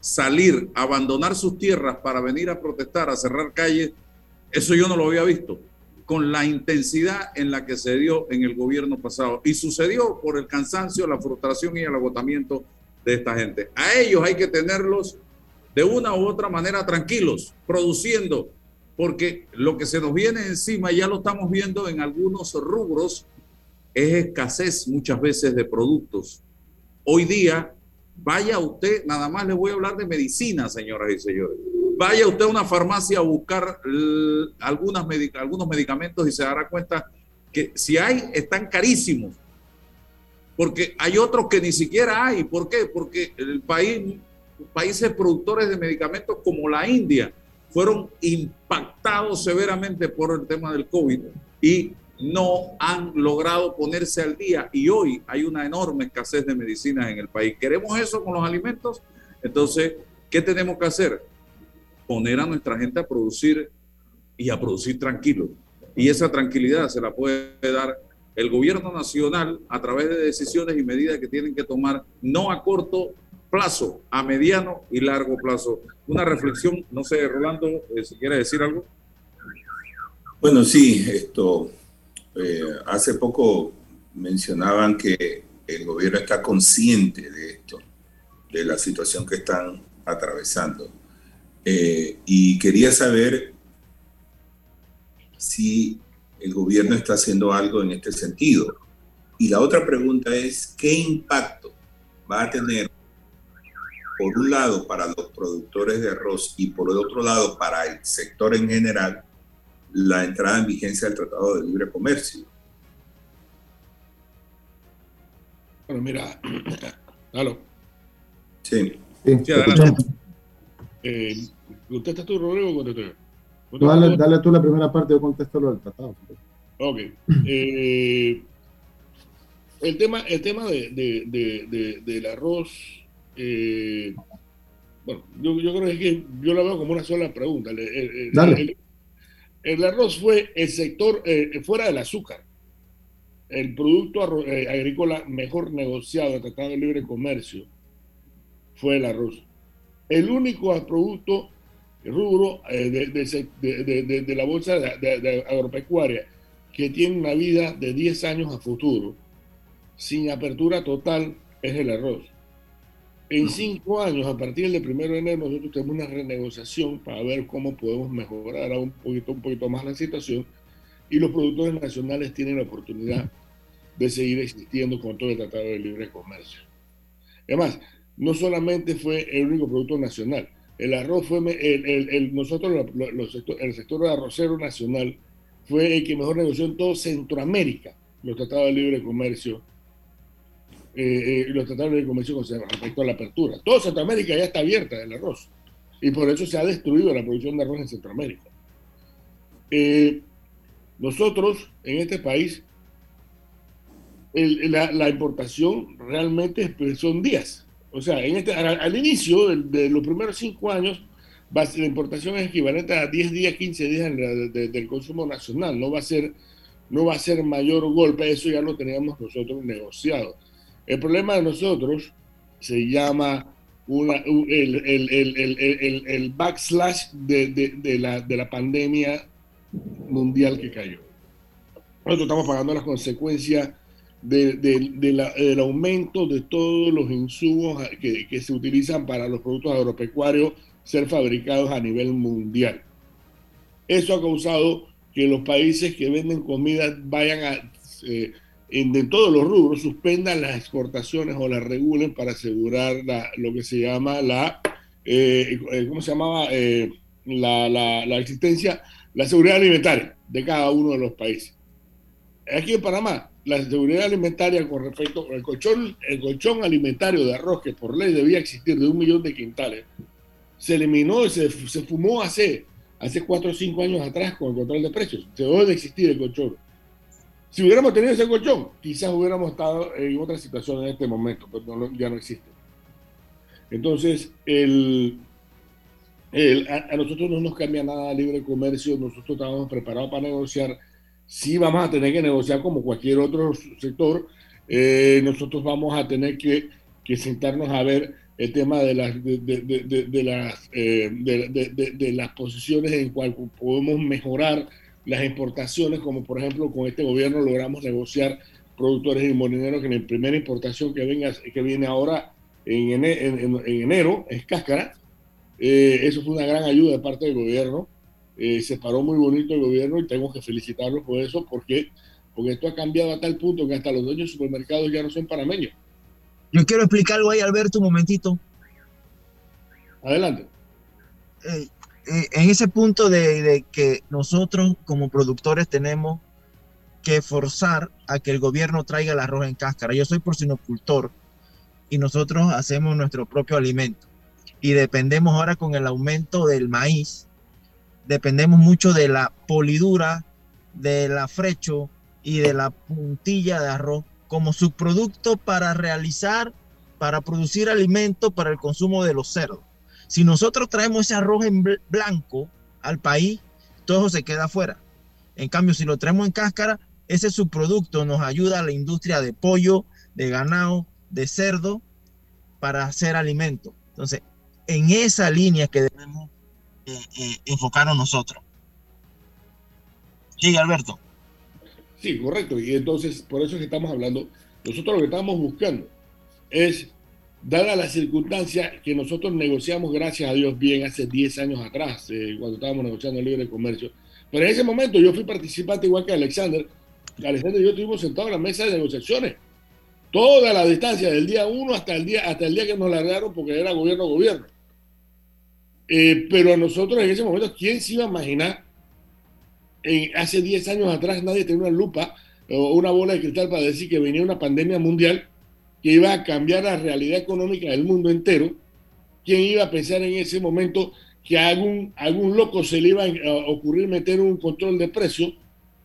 salir, abandonar sus tierras para venir a protestar, a cerrar calles, eso yo no lo había visto con la intensidad en la que se dio en el gobierno pasado. Y sucedió por el cansancio, la frustración y el agotamiento de esta gente. A ellos hay que tenerlos de una u otra manera tranquilos, produciendo, porque lo que se nos viene encima, ya lo estamos viendo en algunos rubros, es escasez muchas veces de productos. Hoy día, vaya usted, nada más le voy a hablar de medicina, señoras y señores. Vaya usted a una farmacia a buscar algunas algunos medicamentos y se dará cuenta que si hay, están carísimos. Porque hay otros que ni siquiera hay. ¿Por qué? Porque el país, países productores de medicamentos como la India fueron impactados severamente por el tema del COVID y no han logrado ponerse al día y hoy hay una enorme escasez de medicinas en el país. ¿Queremos eso con los alimentos? Entonces, ¿qué tenemos que hacer? Poner a nuestra gente a producir y a producir tranquilo. Y esa tranquilidad se la puede dar el gobierno nacional a través de decisiones y medidas que tienen que tomar, no a corto plazo, a mediano y largo plazo. Una reflexión, no sé, Rolando, eh, si quiere decir algo. Bueno, sí, esto eh, hace poco mencionaban que el gobierno está consciente de esto, de la situación que están atravesando. Eh, y quería saber si el gobierno está haciendo algo en este sentido. Y la otra pregunta es, ¿qué impacto va a tener, por un lado, para los productores de arroz y por el otro lado, para el sector en general, la entrada en vigencia del Tratado de Libre Comercio. Bueno, mira, [clears throat] ¿aló? Sí. sí, eh, ¿Contestas tú, Rodrigo, o contesto yo? Dale, dale, tú la primera parte, yo contesto lo del tratado. Ok. [clears throat] Eh, el tema, el tema de, de, de, del arroz, eh, bueno, yo, yo, creo que yo lo veo como una sola pregunta. El, Dale. El arroz fue el sector eh, fuera del azúcar, el producto agrícola mejor negociado del Tratado de Libre Comercio fue el arroz. El único producto rubro eh, de, de, la bolsa agropecuaria que tiene una vida de 10 años a futuro, sin apertura total, es el arroz. En cinco años, a partir del primero de enero, nosotros tenemos una renegociación para ver cómo podemos mejorar un poquito, un poquito más la situación y los productores nacionales tienen la oportunidad de seguir existiendo con todo el Tratado de Libre Comercio. Además, no solamente fue el único producto nacional, el arroz fue, el, nosotros, el sector arrocero nacional fue el que mejor negoció en todo Centroamérica los tratados de libre comercio eh, eh, los tratados de comercio con respecto a la apertura. Toda Centroamérica ya está abierta del arroz y por eso se ha destruido la producción de arroz en Centroamérica. Eh, nosotros en este país, la, importación realmente son días. O sea, en este, al, inicio de, los primeros cinco años, la importación es equivalente a 10 días, 15 días del consumo nacional. No va, a ser, no va a ser mayor golpe, eso ya lo teníamos nosotros negociado. El problema de nosotros se llama el, backslash de, la, pandemia mundial que cayó. Nosotros estamos pagando las consecuencias del aumento de todos los insumos que, que, se utilizan para los productos agropecuarios ser fabricados a nivel mundial. Eso ha causado que los países que venden comida vayan a eh, en, de todos los rubros suspendan las exportaciones o las regulen para asegurar lo que se llama la, eh, eh, ¿cómo se llamaba? Eh, la, la, existencia, la seguridad alimentaria de cada uno de los países. Aquí en Panamá, la seguridad alimentaria con respecto al colchón, el colchón alimentario de arroz que por ley debía existir de un millón de quintales, se eliminó, se, se fumó hace, hace cuatro o cinco años atrás con el control de precios. Se debe de existir el colchón si hubiéramos tenido ese colchón, quizás hubiéramos estado en otra situación en este momento, pero ya no existe. Entonces, el, a, nosotros no nos cambia nada libre comercio, nosotros estamos preparados para negociar. Sí vamos a tener que negociar como cualquier otro sector, eh, nosotros vamos a tener que, sentarnos a ver el tema de, las posiciones en cual podemos mejorar las importaciones, como por ejemplo con este gobierno logramos negociar productores y molineros que en la primera importación que, venga, que viene ahora en, enero es cáscara, Eh, eso fue una gran ayuda de parte del gobierno. Eh, se paró muy bonito el gobierno y tengo que felicitarlos por eso, porque, porque esto ha cambiado a tal punto que hasta los dueños de supermercados ya no son panameños. Yo quiero explicar algo ahí, Alberto, un momentito. Adelante. Eh, eh, en ese punto de, de, que nosotros como productores tenemos que forzar a que el gobierno traiga el arroz en cáscara. Yo soy porcinocultor y nosotros hacemos nuestro propio alimento y dependemos ahora con el aumento del maíz, dependemos mucho de la polidura, del afrecho y de la puntilla de arroz como subproducto para realizar, para producir alimento para el consumo de los cerdos. Si nosotros traemos ese arroz en blanco al país, todo se queda afuera. En cambio, si lo traemos en cáscara, ese subproducto nos ayuda a la industria de pollo, de ganado, de cerdo, para hacer alimento. Entonces, en esa línea que debemos eh, eh, enfocarnos nosotros. Sigue, Alberto. Sí, correcto. Y entonces, por eso estamos hablando, nosotros lo que estamos buscando es, dada la circunstancia que nosotros negociamos, gracias a Dios, bien hace 10 años atrás, eh, cuando estábamos negociando el libre comercio, pero en ese momento yo fui participante igual que Alexander. Alexander y yo estuvimos sentados en la mesa de negociaciones. Toda la distancia, del día 1 hasta el día, hasta el día que nos largaron porque era gobierno-gobierno. Eh, pero a nosotros en ese momento, ¿quién se iba a imaginar? En, hace 10 años atrás nadie tenía una lupa o una bola de cristal para decir que venía una pandemia mundial que iba a cambiar la realidad económica del mundo entero. ¿Quién iba a pensar en ese momento que a algún, algún loco se le iba a ocurrir meter un control de precios,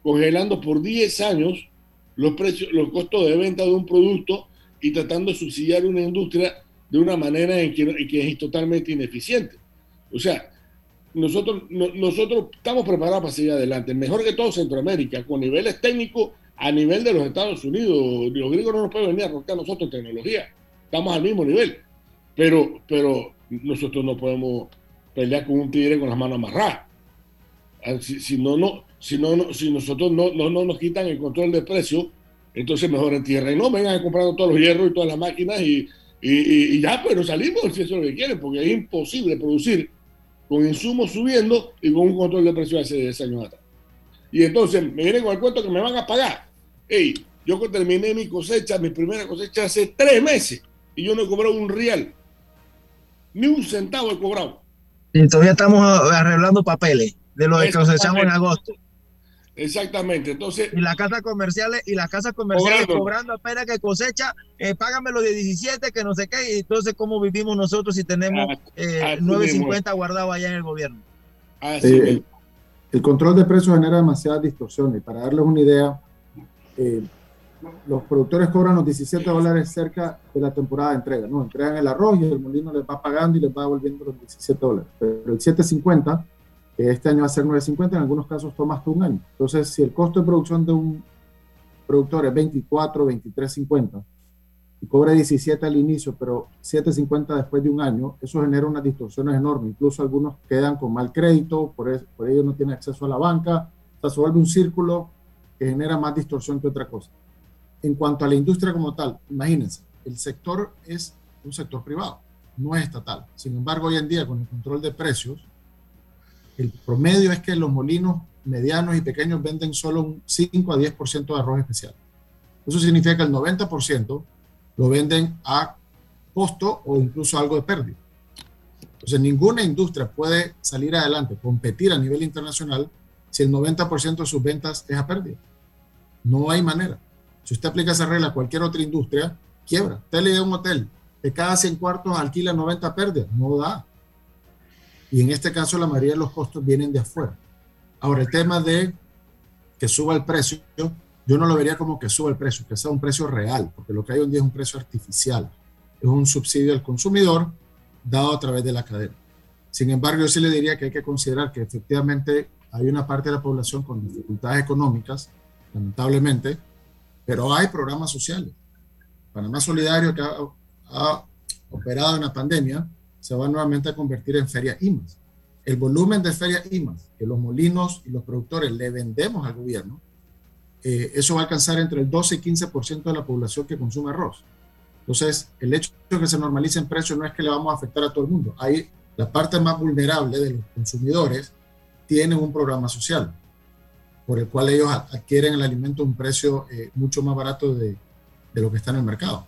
congelando por 10 años los, precios, los costos de venta de un producto y tratando de subsidiar una industria de una manera en que, en que es totalmente ineficiente? O sea, nosotros, nosotros estamos preparados para seguir adelante, mejor que todo Centroamérica, con niveles técnicos a nivel de los Estados Unidos. Los gringos no nos pueden venir a rocar a nosotros tecnología, estamos al mismo nivel, pero, pero nosotros no podemos pelear con un tigre con las manos amarradas. Ah, si, si no, no, si, no, si nosotros no, no, no, nos quitan el control de precio, entonces mejor en tierra y no vengan comprando todos los hierros y todas las máquinas y, y, y ya, pero salimos si eso es lo que quieren, porque es imposible producir con insumos subiendo y con un control de precios hace 10 años atrás. Y entonces me vienen con el cuento que me van a pagar. Hey, yo terminé mi cosecha, mi primera cosecha hace tres meses y yo no he cobrado un real. Ni un centavo he cobrado. Y todavía estamos arreglando papeles de lo que cosechamos en agosto. Exactamente. Entonces. Y las casas comerciales, y las casas comerciales cobrando, apenas que cosecha, eh, págamelo de 17, que no sé qué. Y entonces, ¿cómo vivimos nosotros si tenemos eh, 9.50 guardado allá en el gobierno? Eh, el, control de precios genera demasiadas distorsiones. Para darles una idea, eh, los productores cobran los 17 dólares cerca de la temporada de entrega. ¿no? Entregan el arroz y el molino les va pagando y les va devolviendo los 17 dólares. Pero el 750 este año va a ser 9.50, en algunos casos toma hasta un año. Entonces, si el costo de producción de un productor es 24, 23.50 y cobra 17 al inicio, pero 7.50 después de un año, eso genera unas distorsiones enormes. Incluso algunos quedan con mal crédito, por, eso, por ello no tienen acceso a la banca. O sea, se vuelve un círculo que genera más distorsión que otra cosa. En cuanto a la industria como tal, imagínense, el sector es un sector privado, no es estatal. Sin embargo, hoy en día, con el control de precios, el promedio es que los molinos medianos y pequeños venden solo un 5 a 10% de arroz especial. Eso significa que el 90% lo venden a costo o incluso algo de pérdida. Entonces, ninguna industria puede salir adelante, competir a nivel internacional si el 90% de sus ventas es a pérdida. No hay manera. Si usted aplica esa regla a cualquier otra industria, quiebra. Usted le da un hotel, de cada 100 cuartos alquila 90 pérdidas. No da. Y en este caso la mayoría de los costos vienen de afuera. Ahora, el tema de que suba el precio, yo no lo vería como que suba el precio, que sea un precio real, porque lo que hay hoy en día es un precio artificial. Es un subsidio al consumidor dado a través de la cadena. Sin embargo, yo sí le diría que hay que considerar que efectivamente hay una parte de la población con dificultades económicas, lamentablemente, pero hay programas sociales. Panamá Solidario, que ha, ha operado en la pandemia, se va nuevamente a convertir en feria IMAS. El volumen de feria IMAS que los molinos y los productores le vendemos al gobierno, eh, eso va a alcanzar entre el 12 y 15% de la población que consume arroz. Entonces, el hecho de que se normalice en precio no es que le vamos a afectar a todo el mundo. Hay la parte más vulnerable de los consumidores tienen un programa social por el cual ellos adquieren el alimento a un precio eh, mucho más barato de, de, lo que está en el mercado.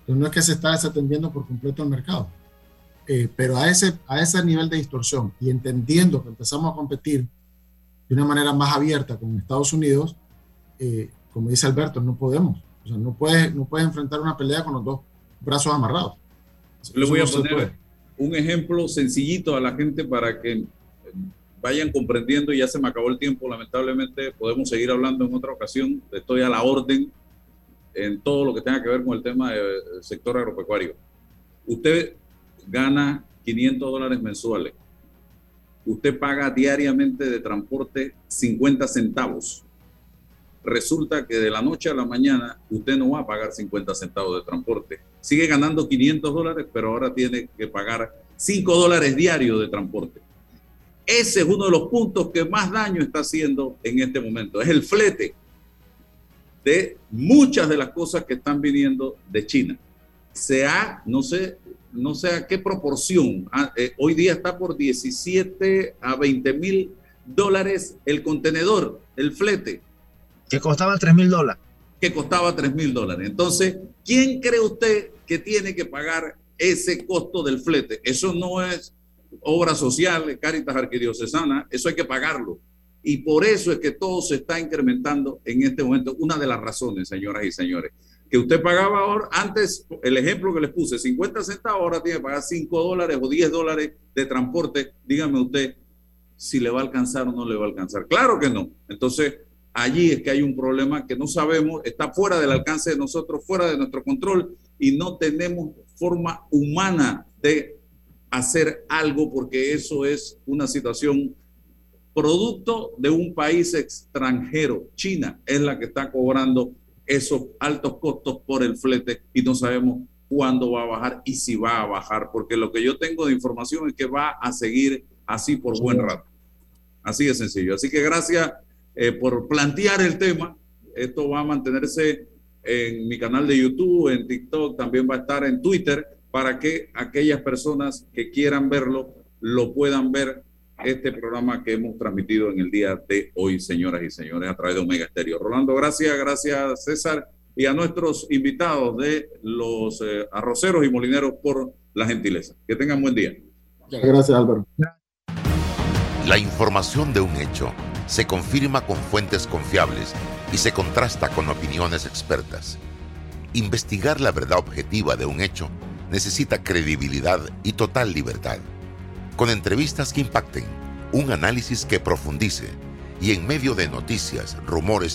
Entonces no es que se está desatendiendo por completo el mercado, eh, pero a ese, a ese nivel de distorsión y entendiendo que empezamos a competir de una manera más abierta con Estados Unidos, eh, como dice Alberto, no podemos. O sea, no puedes, no puedes enfrentar una pelea con los dos brazos amarrados. Le voy a poner un ejemplo sencillito a la gente para que vayan comprendiendo. Ya se me acabó el tiempo, lamentablemente. Podemos seguir hablando en otra ocasión. Estoy a la orden en todo lo que tenga que ver con el tema del sector agropecuario. Usted gana 500 dólares mensuales. Usted paga diariamente de transporte 50 centavos. Resulta que de la noche a la mañana usted no va a pagar 50 centavos de transporte. Sigue ganando 500 dólares, pero ahora tiene que pagar 5 dólares diarios de transporte. Ese es uno de los puntos que más daño está haciendo en este momento. Es el flete de muchas de las cosas que están viniendo de China. Se ha, no sé, no sé a qué proporción, ah, eh, hoy día está por 17 a 20 mil dólares el contenedor, el flete. Que costaba 3 mil dólares. Que costaba 3 mil dólares. Entonces, ¿quién cree usted que tiene que pagar ese costo del flete? Eso no es obra social, Caritas Arquidiocesana, eso hay que pagarlo. Y por eso es que todo se está incrementando en este momento. Una de las razones, señoras y señores, que usted pagaba ahora, antes, el ejemplo que les puse, 50 centavos, ahora tiene que pagar 5 dólares o 10 dólares de transporte. Dígame usted si le va a alcanzar o no le va a alcanzar. Claro que no. Entonces, allí es que hay un problema que no sabemos, está fuera del alcance de nosotros, fuera de nuestro control y no tenemos forma humana de hacer algo porque eso es una situación producto de un país extranjero. China es la que está cobrando esos altos costos por el flete y no sabemos cuándo va a bajar y si va a bajar, porque lo que yo tengo de información es que va a seguir así por buen rato. Así de sencillo. Así que gracias eh, por plantear el tema. Esto va a mantenerse en mi canal de YouTube, en TikTok, también va a estar en Twitter para que aquellas personas que quieran verlo lo puedan ver este programa que hemos transmitido en el día de hoy, señoras y señores, a través de Omega Estéreo. Rolando, gracias, gracias César y a nuestros invitados de los eh, arroceros y molineros por la gentileza. Que tengan buen día. Gracias, Álvaro. La información de un hecho se confirma con fuentes confiables y se contrasta con opiniones expertas. Investigar la verdad objetiva de un hecho necesita credibilidad y total libertad. Con entrevistas que impacten, un análisis que profundice y en medio de noticias, rumores